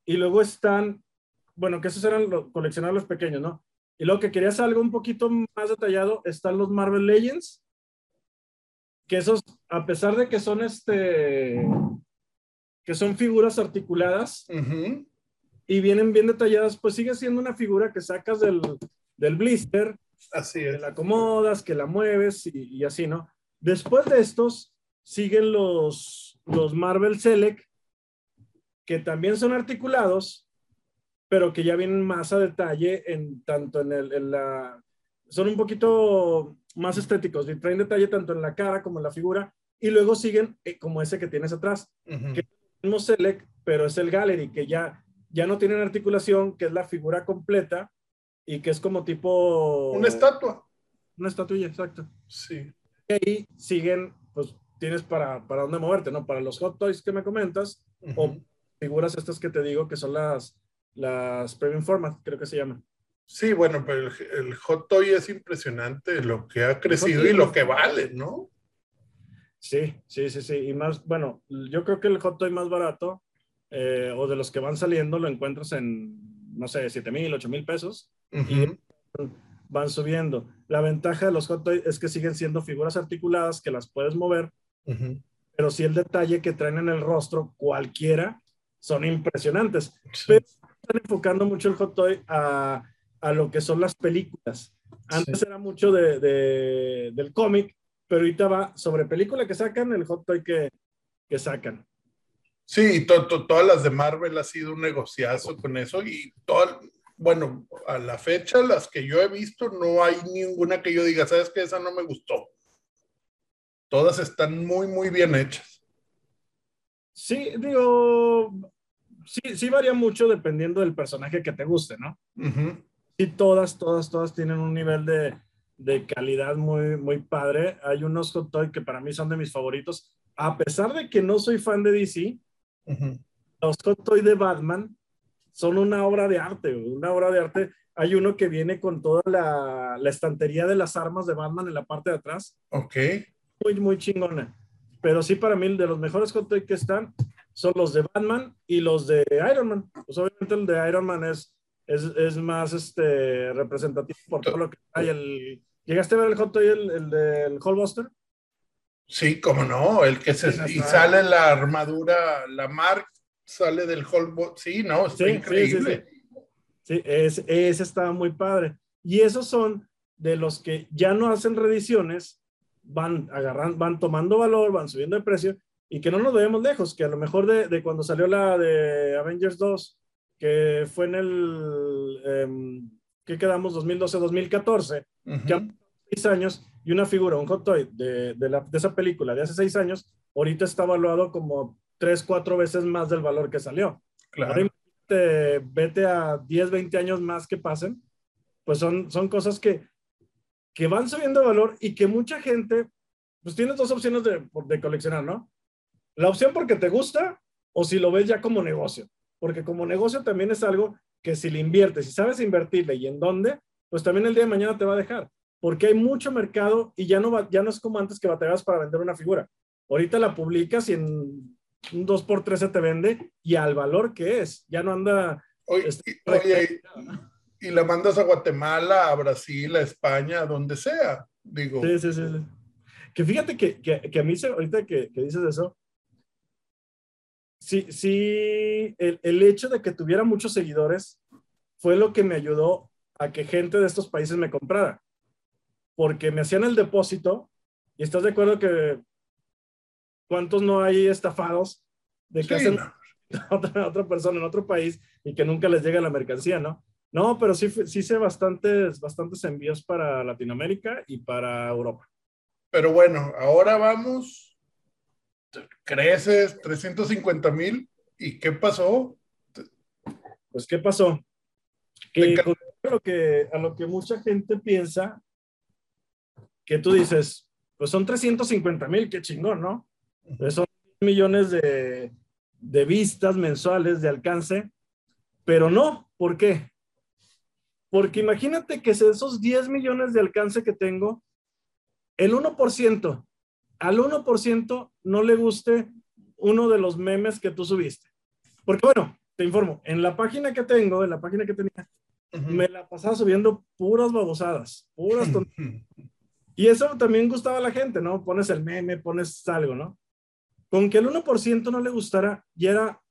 y luego están, bueno, que esos eran los, coleccionar los pequeños, ¿no? Y luego que querías algo un poquito más detallado, están los Marvel Legends, que esos, a pesar de que son este, que son figuras articuladas y vienen bien detalladas, pues sigue siendo una figura que sacas del, del blister, así es. que la acomodas, que la mueves y, así, ¿no? Después de estos siguen los, los Marvel Select, que también son articulados, pero que ya vienen más a detalle en tanto en, el, en la... Son un poquito más estéticos, y traen detalle tanto en la cara como en la figura, y luego siguen eh, como ese que tienes atrás, mismo Select, pero es el Gallery, que ya, ya no tienen articulación, que es la figura completa y que es como tipo... Una estatua. Una estatuilla, exacto. Sí. Y ahí siguen, pues tienes para, para dónde moverte, ¿no? Para los hot toys que me comentas o figuras estas que te digo que son las, las premium format, creo que se llaman. Sí, bueno, pero el, el, hot toy es impresionante lo que ha crecido y lo que vale, ¿no? Sí, sí, sí, sí. Y más, bueno, yo creo que el hot toy más barato eh, o de los que van saliendo lo encuentras en, no sé, 7 mil, 8 mil pesos y van subiendo. La ventaja de los hot toys es que siguen siendo figuras articuladas que las puedes mover, pero sí el detalle que traen en el rostro, cualquiera, son impresionantes. Pero están enfocando mucho el hot toy a, a lo que son las películas. Antes era mucho de, de, del cómic pero ahorita va sobre película que sacan, el hot toy que, que sacan. Sí, todas las de Marvel ha sido un negociazo con eso y todo, bueno, a la fecha las que yo he visto no hay ninguna que yo diga, sabes que esa no me gustó. Todas están muy, muy bien hechas. Sí, digo, sí, sí varía mucho dependiendo del personaje que te guste, ¿no? Sí, todas, todas, todas tienen un nivel de, de calidad muy, muy padre. Hay unos hot toys que para mí son de mis favoritos. A pesar de que no soy fan de DC, los hot toys de Batman son una obra de arte, una obra de arte. Hay uno que viene con toda la, la estantería de las armas de Batman en la parte de atrás. Ok. Muy, muy chingona. Pero sí, para mí, de los mejores hot toys que están son los de Batman y los de Iron Man. Pues obviamente el de Iron Man es es, es más este, representativo por todo lo que hay. El, ¿Llegaste a ver el hot toy, el, el del Hallbuster? Sí, como no, el que se y sale la armadura, la Mark sale del Hallbuster. Sí, no, está increíble. Sí, ese, ese estaba muy padre. Y esos son de los que ya no hacen reediciones, van agarrando, van tomando valor, van subiendo de precio y que no nos vemos lejos, que a lo mejor de, de cuando salió la de Avengers 2, que fue en el, eh, ¿qué quedamos? 2012-2014, ya seis años, y una figura, un hot toy de, de, la, de, esa película de hace seis años, ahorita está evaluado como tres, cuatro veces más del valor que salió. Claro. vete a 10, 20 años más que pasen, pues son, son cosas que, que van subiendo de valor y que mucha gente, pues tienes dos opciones de, de coleccionar, ¿no? La opción porque te gusta o si lo ves ya como negocio porque como negocio también es algo que si le inviertes, si sabes invertirle y en dónde, pues también el día de mañana te va a dejar, porque hay mucho mercado y ya no, va, ya no es como antes que batallabas para vender una figura. Ahorita la publicas y en un 2x3 se te vende y al valor que es, ya no anda... Oye, este, oye y, la mandas a Guatemala, a Brasil, a España, a donde sea, digo. Sí, sí, sí. Que fíjate que, que, que a mí, ahorita que, que dices eso, sí, sí, el, el, hecho de que tuviera muchos seguidores fue lo que me ayudó a que gente de estos países me comprara. Porque me hacían el depósito y estás de acuerdo que cuántos no hay estafados de que hacen otra, otra persona en otro país y que nunca les llega la mercancía, ¿no? No, pero sí, sí hice bastantes, bastantes envíos para Latinoamérica y para Europa. Pero bueno, ahora vamos, creces 350 mil, ¿y qué pasó? Pues, ¿qué pasó? Que, a lo que a lo que mucha gente piensa, que tú dices, pues son 350 mil, qué chingón, ¿no? Pues son millones de, de vistas mensuales de alcance, pero no, ¿por qué? Porque imagínate que esos 10 millones de alcance que tengo, el 1%, al 1% no le guste uno de los memes que tú subiste. Porque bueno, te informo, en la página que tengo, en la página que tenía, me la pasaba subiendo puras babosadas, puras tonterías. y eso también gustaba a la gente, ¿no? Pones el meme, pones algo, ¿no? Con que el 1% no le gustara, ya era,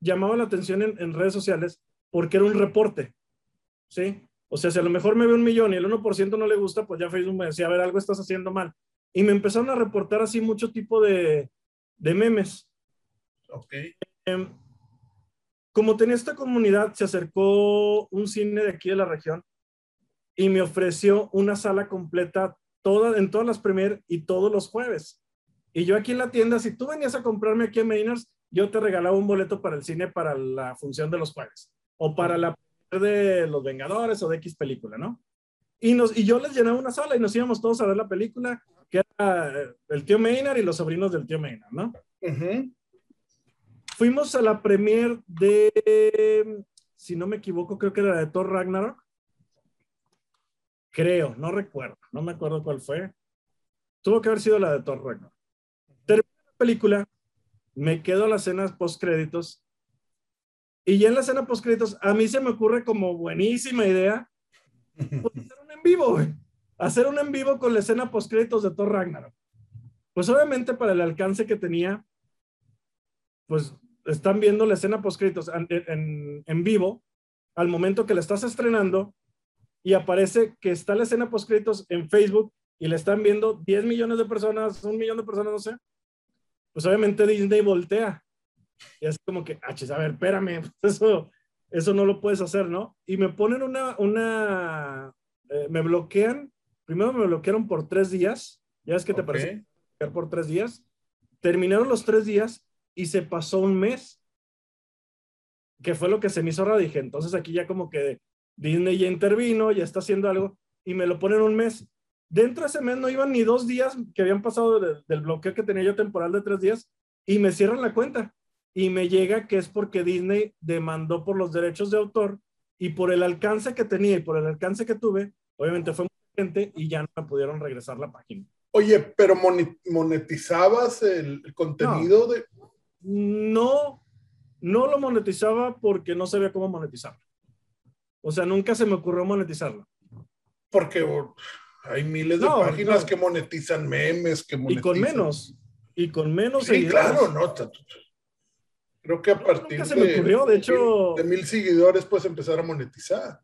llamaba la atención en, en redes sociales porque era un reporte. ¿sí? O sea, si a lo mejor me ve un millón y el 1% no le gusta, pues ya Facebook me decía, a ver, algo estás haciendo mal. Y me empezaron a reportar así mucho tipo de, de memes. Ok. Em, como tenía esta comunidad, se acercó un cine de aquí de la región y me ofreció una sala completa toda, en todas las premier y todos los jueves. Y yo aquí en la tienda, si tú venías a comprarme aquí en Mainers, yo te regalaba un boleto para el cine para la función de los jueves o para la de Los Vengadores o de X película, ¿no? Y, nos, y yo les llenaba una sala y nos íbamos todos a ver la película, que era el tío Maynard y los sobrinos del tío Maynard, ¿no? Fuimos a la premier de, si no me equivoco, creo que era de Thor Ragnarok. Creo, no recuerdo, no me acuerdo cuál fue. Tuvo que haber sido la de Thor Ragnarok. Terminé la película, me quedo a las cenas post créditos y ya en la escena post créditos, a mí se me ocurre como buenísima idea pues, en vivo, güey. Hacer un en vivo con la escena post créditos de Thor Ragnarok. Pues obviamente para el alcance que tenía, pues están viendo la escena post créditos en, en, vivo al momento que la estás estrenando y aparece que está la escena post créditos en Facebook y la están viendo 10 millones de personas, un millón de personas, no sé. Pues obviamente Disney voltea y es como que, ah, a ver, espérame, eso, eso no lo puedes hacer, ¿no? Y me ponen una, una, eh, me bloquean, primero me bloquearon por tres días, ya es que te parece por tres días, terminaron los tres días y se pasó un mes, que fue lo que se me hizo raro, dije, entonces aquí ya como que Disney ya intervino, ya está haciendo algo, y me lo ponen un mes. Dentro de ese mes no iban ni dos días que habían pasado del bloqueo que tenía yo temporal de tres días, y me cierran la cuenta. Y me llega que es porque Disney demandó por los derechos de autor y por el alcance que tenía y por el alcance que tuve, obviamente fue mucha gente y ya no me pudieron regresar la página. Oye, pero monetizabas el, contenido de... No, no lo monetizaba porque no sabía cómo monetizarlo. O sea, nunca se me ocurrió monetizarlo. Porque hay miles de páginas que monetizan memes, que monetizan... Y con menos. Y con menos. Sí, claro, no. Creo que a partir se me ocurrió, de, hecho... de mil seguidores puedes empezar a monetizar.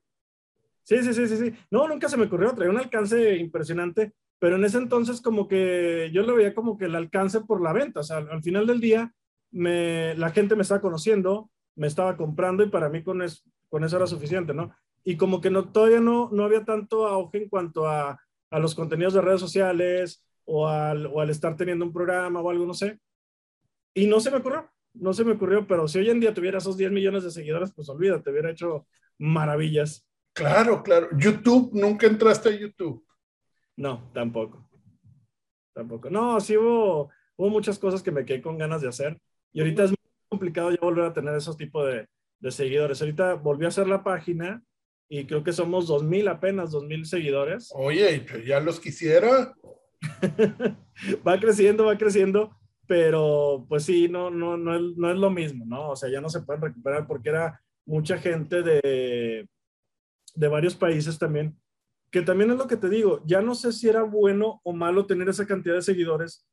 Sí, sí, sí, sí, sí. No, nunca se me ocurrió, traía un alcance impresionante, pero en ese entonces como que yo lo veía como que el alcance por la venta, o sea, al final del día me, la gente me estaba conociendo, me estaba comprando y para mí con, con eso era suficiente, ¿no? Y como que no, todavía no, no había tanto auge en cuanto a, a los contenidos de redes sociales o al, o al estar teniendo un programa o algo, no sé. Y no se me ocurrió no se me ocurrió, pero si hoy en día tuviera esos 10 millones de seguidores, pues olvídate, hubiera hecho maravillas. Claro, claro. YouTube, ¿nunca entraste a YouTube? No, tampoco. Tampoco. No, sí hubo, hubo muchas cosas que me quedé con ganas de hacer. Y ahorita es muy complicado ya volver a tener esos tipos de, de seguidores. Ahorita volví a hacer la página y creo que somos 2.000 apenas, 2.000 seguidores. Oye, ya los quisiera. va creciendo, va creciendo pero pues sí, no, no, no, es, no es lo mismo, ¿no? O sea, ya no se pueden recuperar porque era mucha gente de, de varios países también, que también es lo que te digo, ya no sé si era bueno o malo tener esa cantidad de seguidores,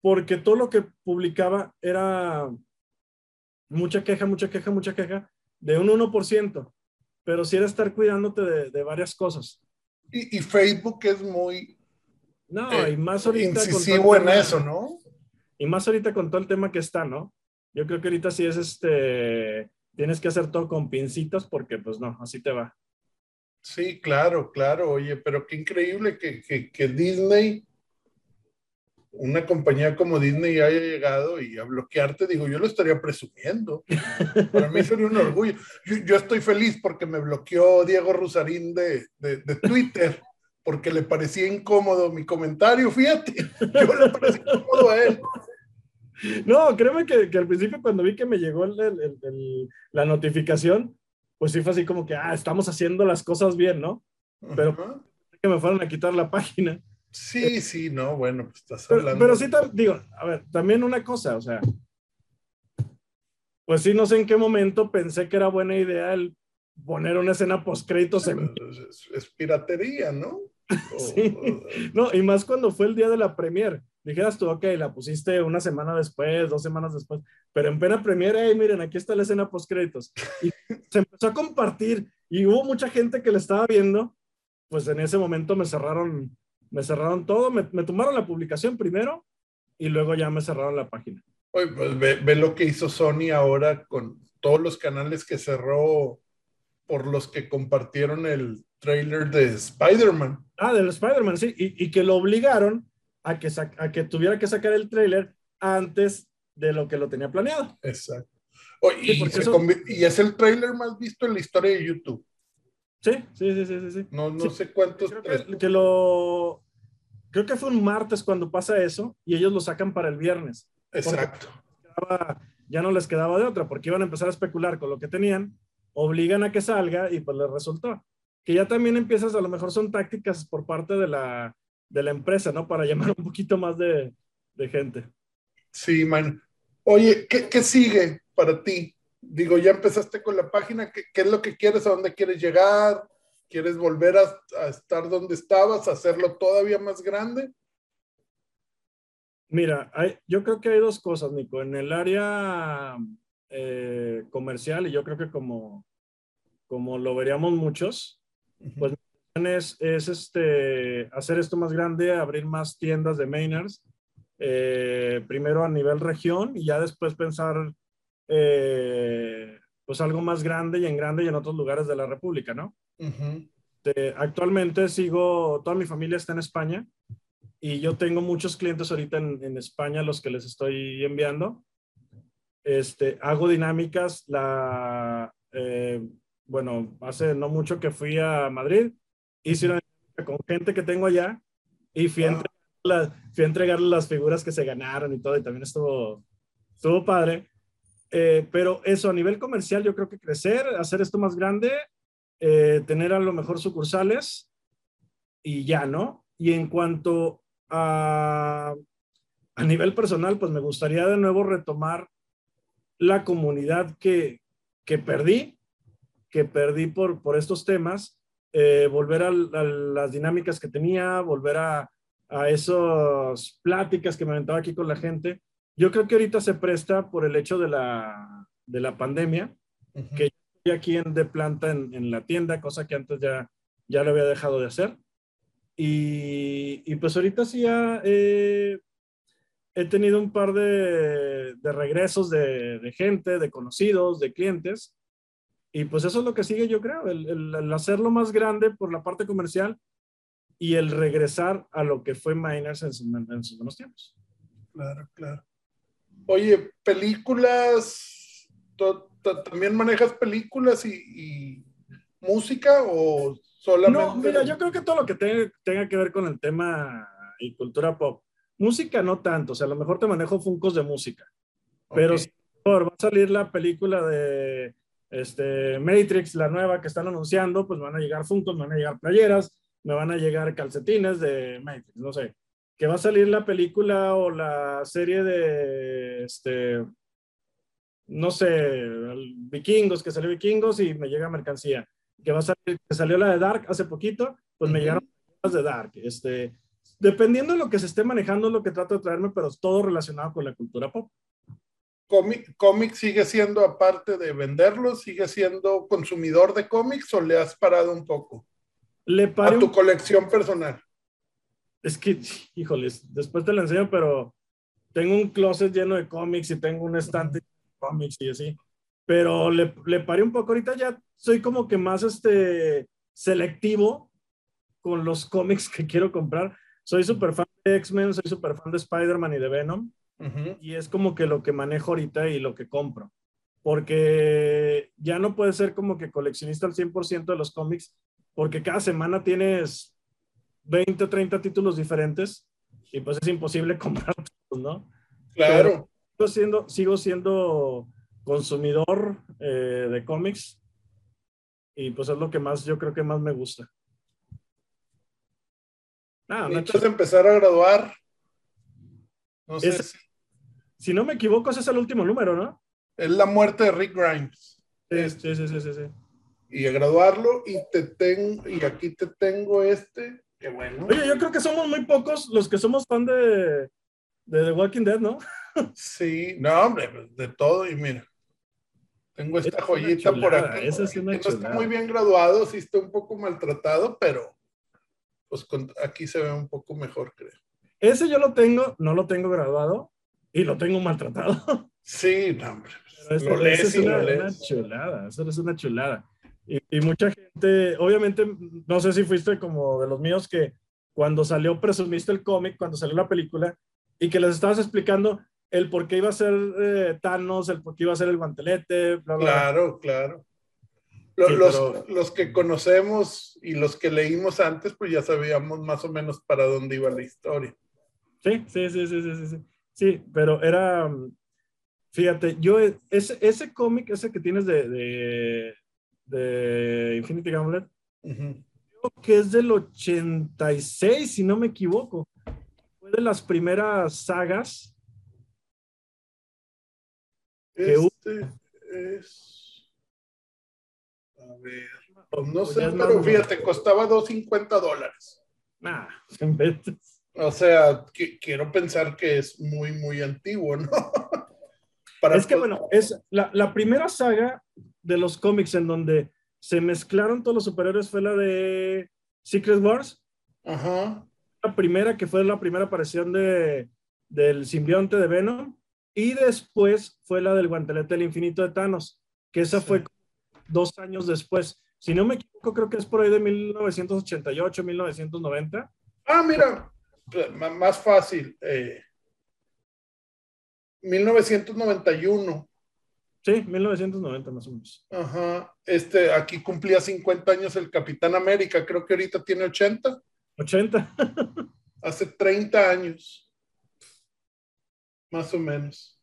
porque todo lo que publicaba era mucha queja, mucha queja, mucha queja, de un 1%, pero sí era estar cuidándote de, de varias cosas. Y, y, Facebook es muy... No, y eh, más ahorita... Incisivo en eso, ¿no? Y más ahorita con todo el tema que está, ¿no? Yo creo que ahorita sí es este tienes que hacer todo con pincitas porque pues no, así te va. Sí, claro, claro, oye, pero qué increíble que, que, Disney, una compañía como Disney haya llegado y a bloquearte, digo, yo lo estaría presumiendo. Para mí sería un orgullo. Yo, estoy feliz porque me bloqueó Diego Rusarín de, de Twitter porque le parecía incómodo mi comentario, fíjate, yo le parecía incómodo a él. No, créeme que, que, al principio cuando vi que me llegó el, el, el, la notificación, pues sí fue así como que, ah, estamos haciendo las cosas bien, ¿no? Pero que me fueron a quitar la página. Sí, sí, no, bueno, pues estás hablando. Pero, pero sí, digo, a ver, también una cosa, o sea, pues sí, no sé en qué momento pensé que era buena idea el poner una escena post créditos en... Es, es, piratería, ¿no? sí, no, y más cuando fue el día de la premier. Dijeras tú, ok, la pusiste una semana después, dos semanas después, pero en pena premier, hey, miren, aquí está la escena post créditos. Y se empezó a compartir y hubo mucha gente que le estaba viendo, pues en ese momento me cerraron, me cerraron todo, me, tomaron la publicación primero y luego ya me cerraron la página. Oye, pues ve lo que hizo Sony ahora con todos los canales que cerró por los que compartieron el trailer de Spider-Man. Ah, del Spider-Man, sí, y, y, que lo obligaron a que, a que tuviera que sacar el trailer antes de lo que lo tenía planeado. Exacto. Oh, y, sí, eso... y, es el trailer más visto en la historia de YouTube. Sí, sí, sí, sí, sí. No, no sí. sé cuántos. Creo que, que, lo. Creo que fue un martes cuando pasa eso y ellos lo sacan para el viernes. Exacto. Ya no les quedaba de otra porque iban a empezar a especular con lo que tenían, obligan a que salga y pues les resultó que ya también empiezas, a lo mejor son tácticas por parte de la, de la empresa, ¿no? Para llamar un poquito más de, de gente. Sí, man. Oye, ¿qué, ¿qué, sigue para ti? Digo, ya empezaste con la página, ¿qué, ¿qué, es lo que quieres? ¿A dónde quieres llegar? ¿Quieres volver a, a estar donde estabas, hacerlo todavía más grande? Mira, hay, yo creo que hay dos cosas, Nico. En el área eh, comercial, y yo creo que como, como lo veríamos muchos, pues es, es este, hacer esto más grande, abrir más tiendas de Mainers, eh, primero a nivel región y ya después pensar eh, pues algo más grande y en grande y en otros lugares de la República, ¿no? Uh -huh. de, actualmente sigo, toda mi familia está en España y yo tengo muchos clientes ahorita en, en España los que les estoy enviando. Este, hago dinámicas, la, eh, bueno, hace no mucho que fui a Madrid, hice una con gente que tengo allá y fui, wow. a, la, fui a entregarle las figuras que se ganaron y todo, y también estuvo, estuvo padre. Eh, pero eso, a nivel comercial, yo creo que crecer, hacer esto más grande, eh, tener a lo mejor sucursales y ya, ¿no? Y en cuanto a, a nivel personal, pues me gustaría de nuevo retomar la comunidad que, que perdí, que perdí por, por estos temas, eh, volver a, a, las dinámicas que tenía, volver a, a esas pláticas que me aventaba aquí con la gente. Yo creo que ahorita se presta por el hecho de la, de la pandemia, uh -huh. que estoy aquí en, de planta en, en, la tienda, cosa que antes ya, ya lo había dejado de hacer. Y, y pues ahorita sí ya eh, he tenido un par de, de regresos de, de, gente, de conocidos, de clientes, y pues eso es lo que sigue, yo creo, el, el, el, hacerlo más grande por la parte comercial y el regresar a lo que fue Miners en, en sus buenos tiempos. Claro, claro. Oye, películas, ¿también manejas películas y, y, música o solamente? No, mira, yo creo que todo lo que tenga, tenga que ver con el tema y cultura pop. Música no tanto, o sea, a lo mejor te manejo funcos de música, okay. pero si va a salir la película de este, Matrix, la nueva que están anunciando, pues me van a llegar Funkos, me van a llegar playeras, me van a llegar calcetines de Matrix, no sé. Que va a salir la película o la serie de, este, no sé, vikingos, que salió vikingos y me llega mercancía. Que va a salir, que salió la de Dark hace poquito, pues me uh -huh. llegaron las de Dark. Este, dependiendo de lo que se esté manejando, lo que trato de traerme, pero todo relacionado con la cultura pop cómic, cómic sigue siendo, aparte de venderlo, sigue siendo consumidor de cómics o le has parado un poco? Le a tu colección personal. Es que, híjoles, después te lo enseño, pero tengo un closet lleno de cómics y tengo un estante de cómics y así. pero le, le paré un poco. Ahorita ya soy como que más este, selectivo con los cómics que quiero comprar. Soy súper fan de X-Men, soy súper fan de Spider-Man y de Venom. Y es como que lo que manejo ahorita y lo que compro. Porque ya no puedes ser como que coleccionista al 100% de los cómics, porque cada semana tienes 20 o 30 títulos diferentes y pues es imposible comprar ¿no? Claro. sigo siendo, sigo siendo consumidor eh, de cómics y pues es lo que más, yo creo que más me gusta. Ah, Necesitas empezar a graduar. No sé si... no me equivoco, ese es el último número, ¿no? Es la muerte de Rick Grimes. Sí, sí, sí, sí, sí. Y a graduarlo, y te tengo, y aquí te tengo este. Qué bueno. Oye, yo creo que somos muy pocos los que somos fan de, de The Walking Dead, ¿no? sí, no, hombre, de todo, y mira. Tengo esta joyita por aquí. Esa es una no está muy bien graduado, sí está un poco maltratado, pero pues aquí se ve un poco mejor, creo. Ese yo lo tengo, no lo tengo graduado y lo tengo maltratado. Sí, no, hombre. Eso, es una, chulada, eso es una chulada. Y, y, mucha gente, obviamente, no sé si fuiste como de los míos que cuando salió presumiste el cómic, cuando salió la película, y que les estabas explicando el por qué iba a ser eh, Thanos, el por qué iba a ser el guantelete, bla, bla. Claro, claro. Los, los, que conocemos y los que leímos antes, pues ya sabíamos más o menos para dónde iba la historia. Sí, sí, sí, sí, sí, sí. Sí, pero era, fíjate, yo, ese, ese cómic, ese que tienes de, de, de Infinity Gauntlet, creo que es del 86, si no me equivoco. Fue de las primeras sagas. Este es a ver, no sé, pero fíjate, costaba 2.50 dólares. Nah, o sea, quiero pensar que es muy, muy antiguo, ¿no? es que, bueno, es la, la, primera saga de los cómics en donde se mezclaron todos los superhéroes fue la de Secret Wars. Ajá. La primera, que fue la primera aparición de, del simbionte de Venom. Y después fue la del guantelete del infinito de Thanos, que esa fue dos años después. Si no me equivoco, creo que es por ahí de 1988, 1990. Ah, mira, más fácil. 1991. Eh, sí, 1990 más o menos. Ajá. Este, aquí cumplía 50 años el Capitán América, creo que ahorita tiene 80. 80. Hace 30 años. Más o menos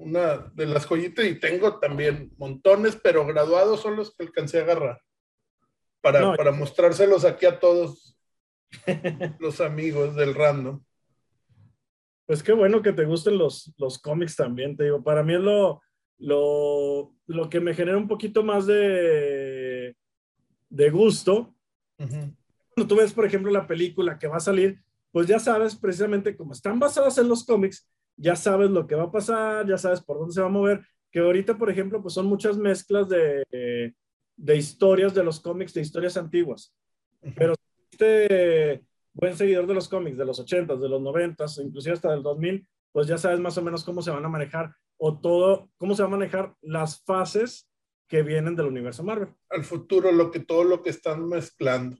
una de las joyitas y tengo también montones, pero graduados son los que alcancé a agarrar. Para, para mostrárselos aquí a todos los amigos del random. Pues qué bueno que te gusten los, los cómics también, te digo. Para mí es lo, lo, lo que me genera un poquito más de, de gusto. Cuando tú ves, por ejemplo, la película que va a salir, pues ya sabes precisamente cómo están basadas en los cómics, ya sabes lo que va a pasar, ya sabes por dónde se va a mover, que ahorita, por ejemplo, pues son muchas mezclas de, de historias de los cómics, de historias antiguas. Pero este buen seguidor de los cómics de los 80 de los 90 inclusive hasta del 2000, pues ya sabes más o menos cómo se van a manejar o todo, cómo se van a manejar las fases que vienen del universo Marvel. Al futuro, lo que todo lo que están mezclando.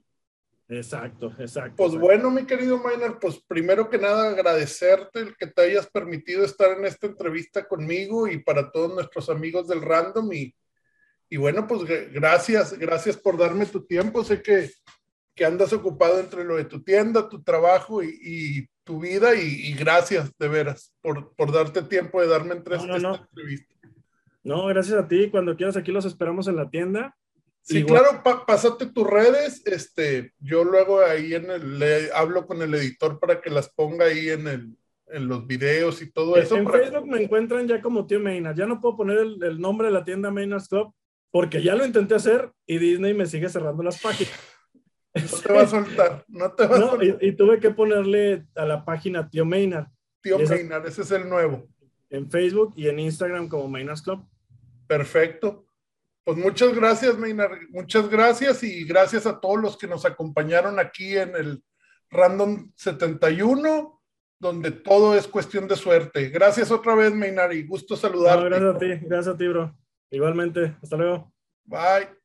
Exacto, exacto. Pues bueno, mi querido Miner, pues primero que nada agradecerte el que te hayas permitido estar en esta entrevista conmigo y para todos nuestros amigos del Random y, y bueno, pues gracias, gracias por darme tu tiempo. Sé que, que andas ocupado entre lo de tu tienda, tu trabajo y, y tu vida y, gracias de veras por, por, darte tiempo de darme entre no, no, esta entrevista. No, gracias a ti. Cuando quieras aquí los esperamos en la tienda. Sí, claro, pásate tus redes, este, yo luego ahí en el, le hablo con el editor para que las ponga ahí en, el, en los videos y todo eso. En Facebook me encuentran ya como tío Maynard, ya no puedo poner el, nombre de la tienda Maynard's Club porque ya lo intenté hacer y Disney me sigue cerrando las páginas. No te va a soltar, no te va a soltar. Y, tuve que ponerle a la página Tío Maynard. Tío Maynard, ese es el nuevo. En Facebook y en Instagram como Maynard's Club. Perfecto. Pues muchas gracias, Maynard. Muchas gracias y gracias a todos los que nos acompañaron aquí en el Random 71, donde todo es cuestión de suerte. Gracias otra vez, Maynard, y gusto saludarte. gracias a ti, gracias a ti, bro. Igualmente, hasta luego. Bye.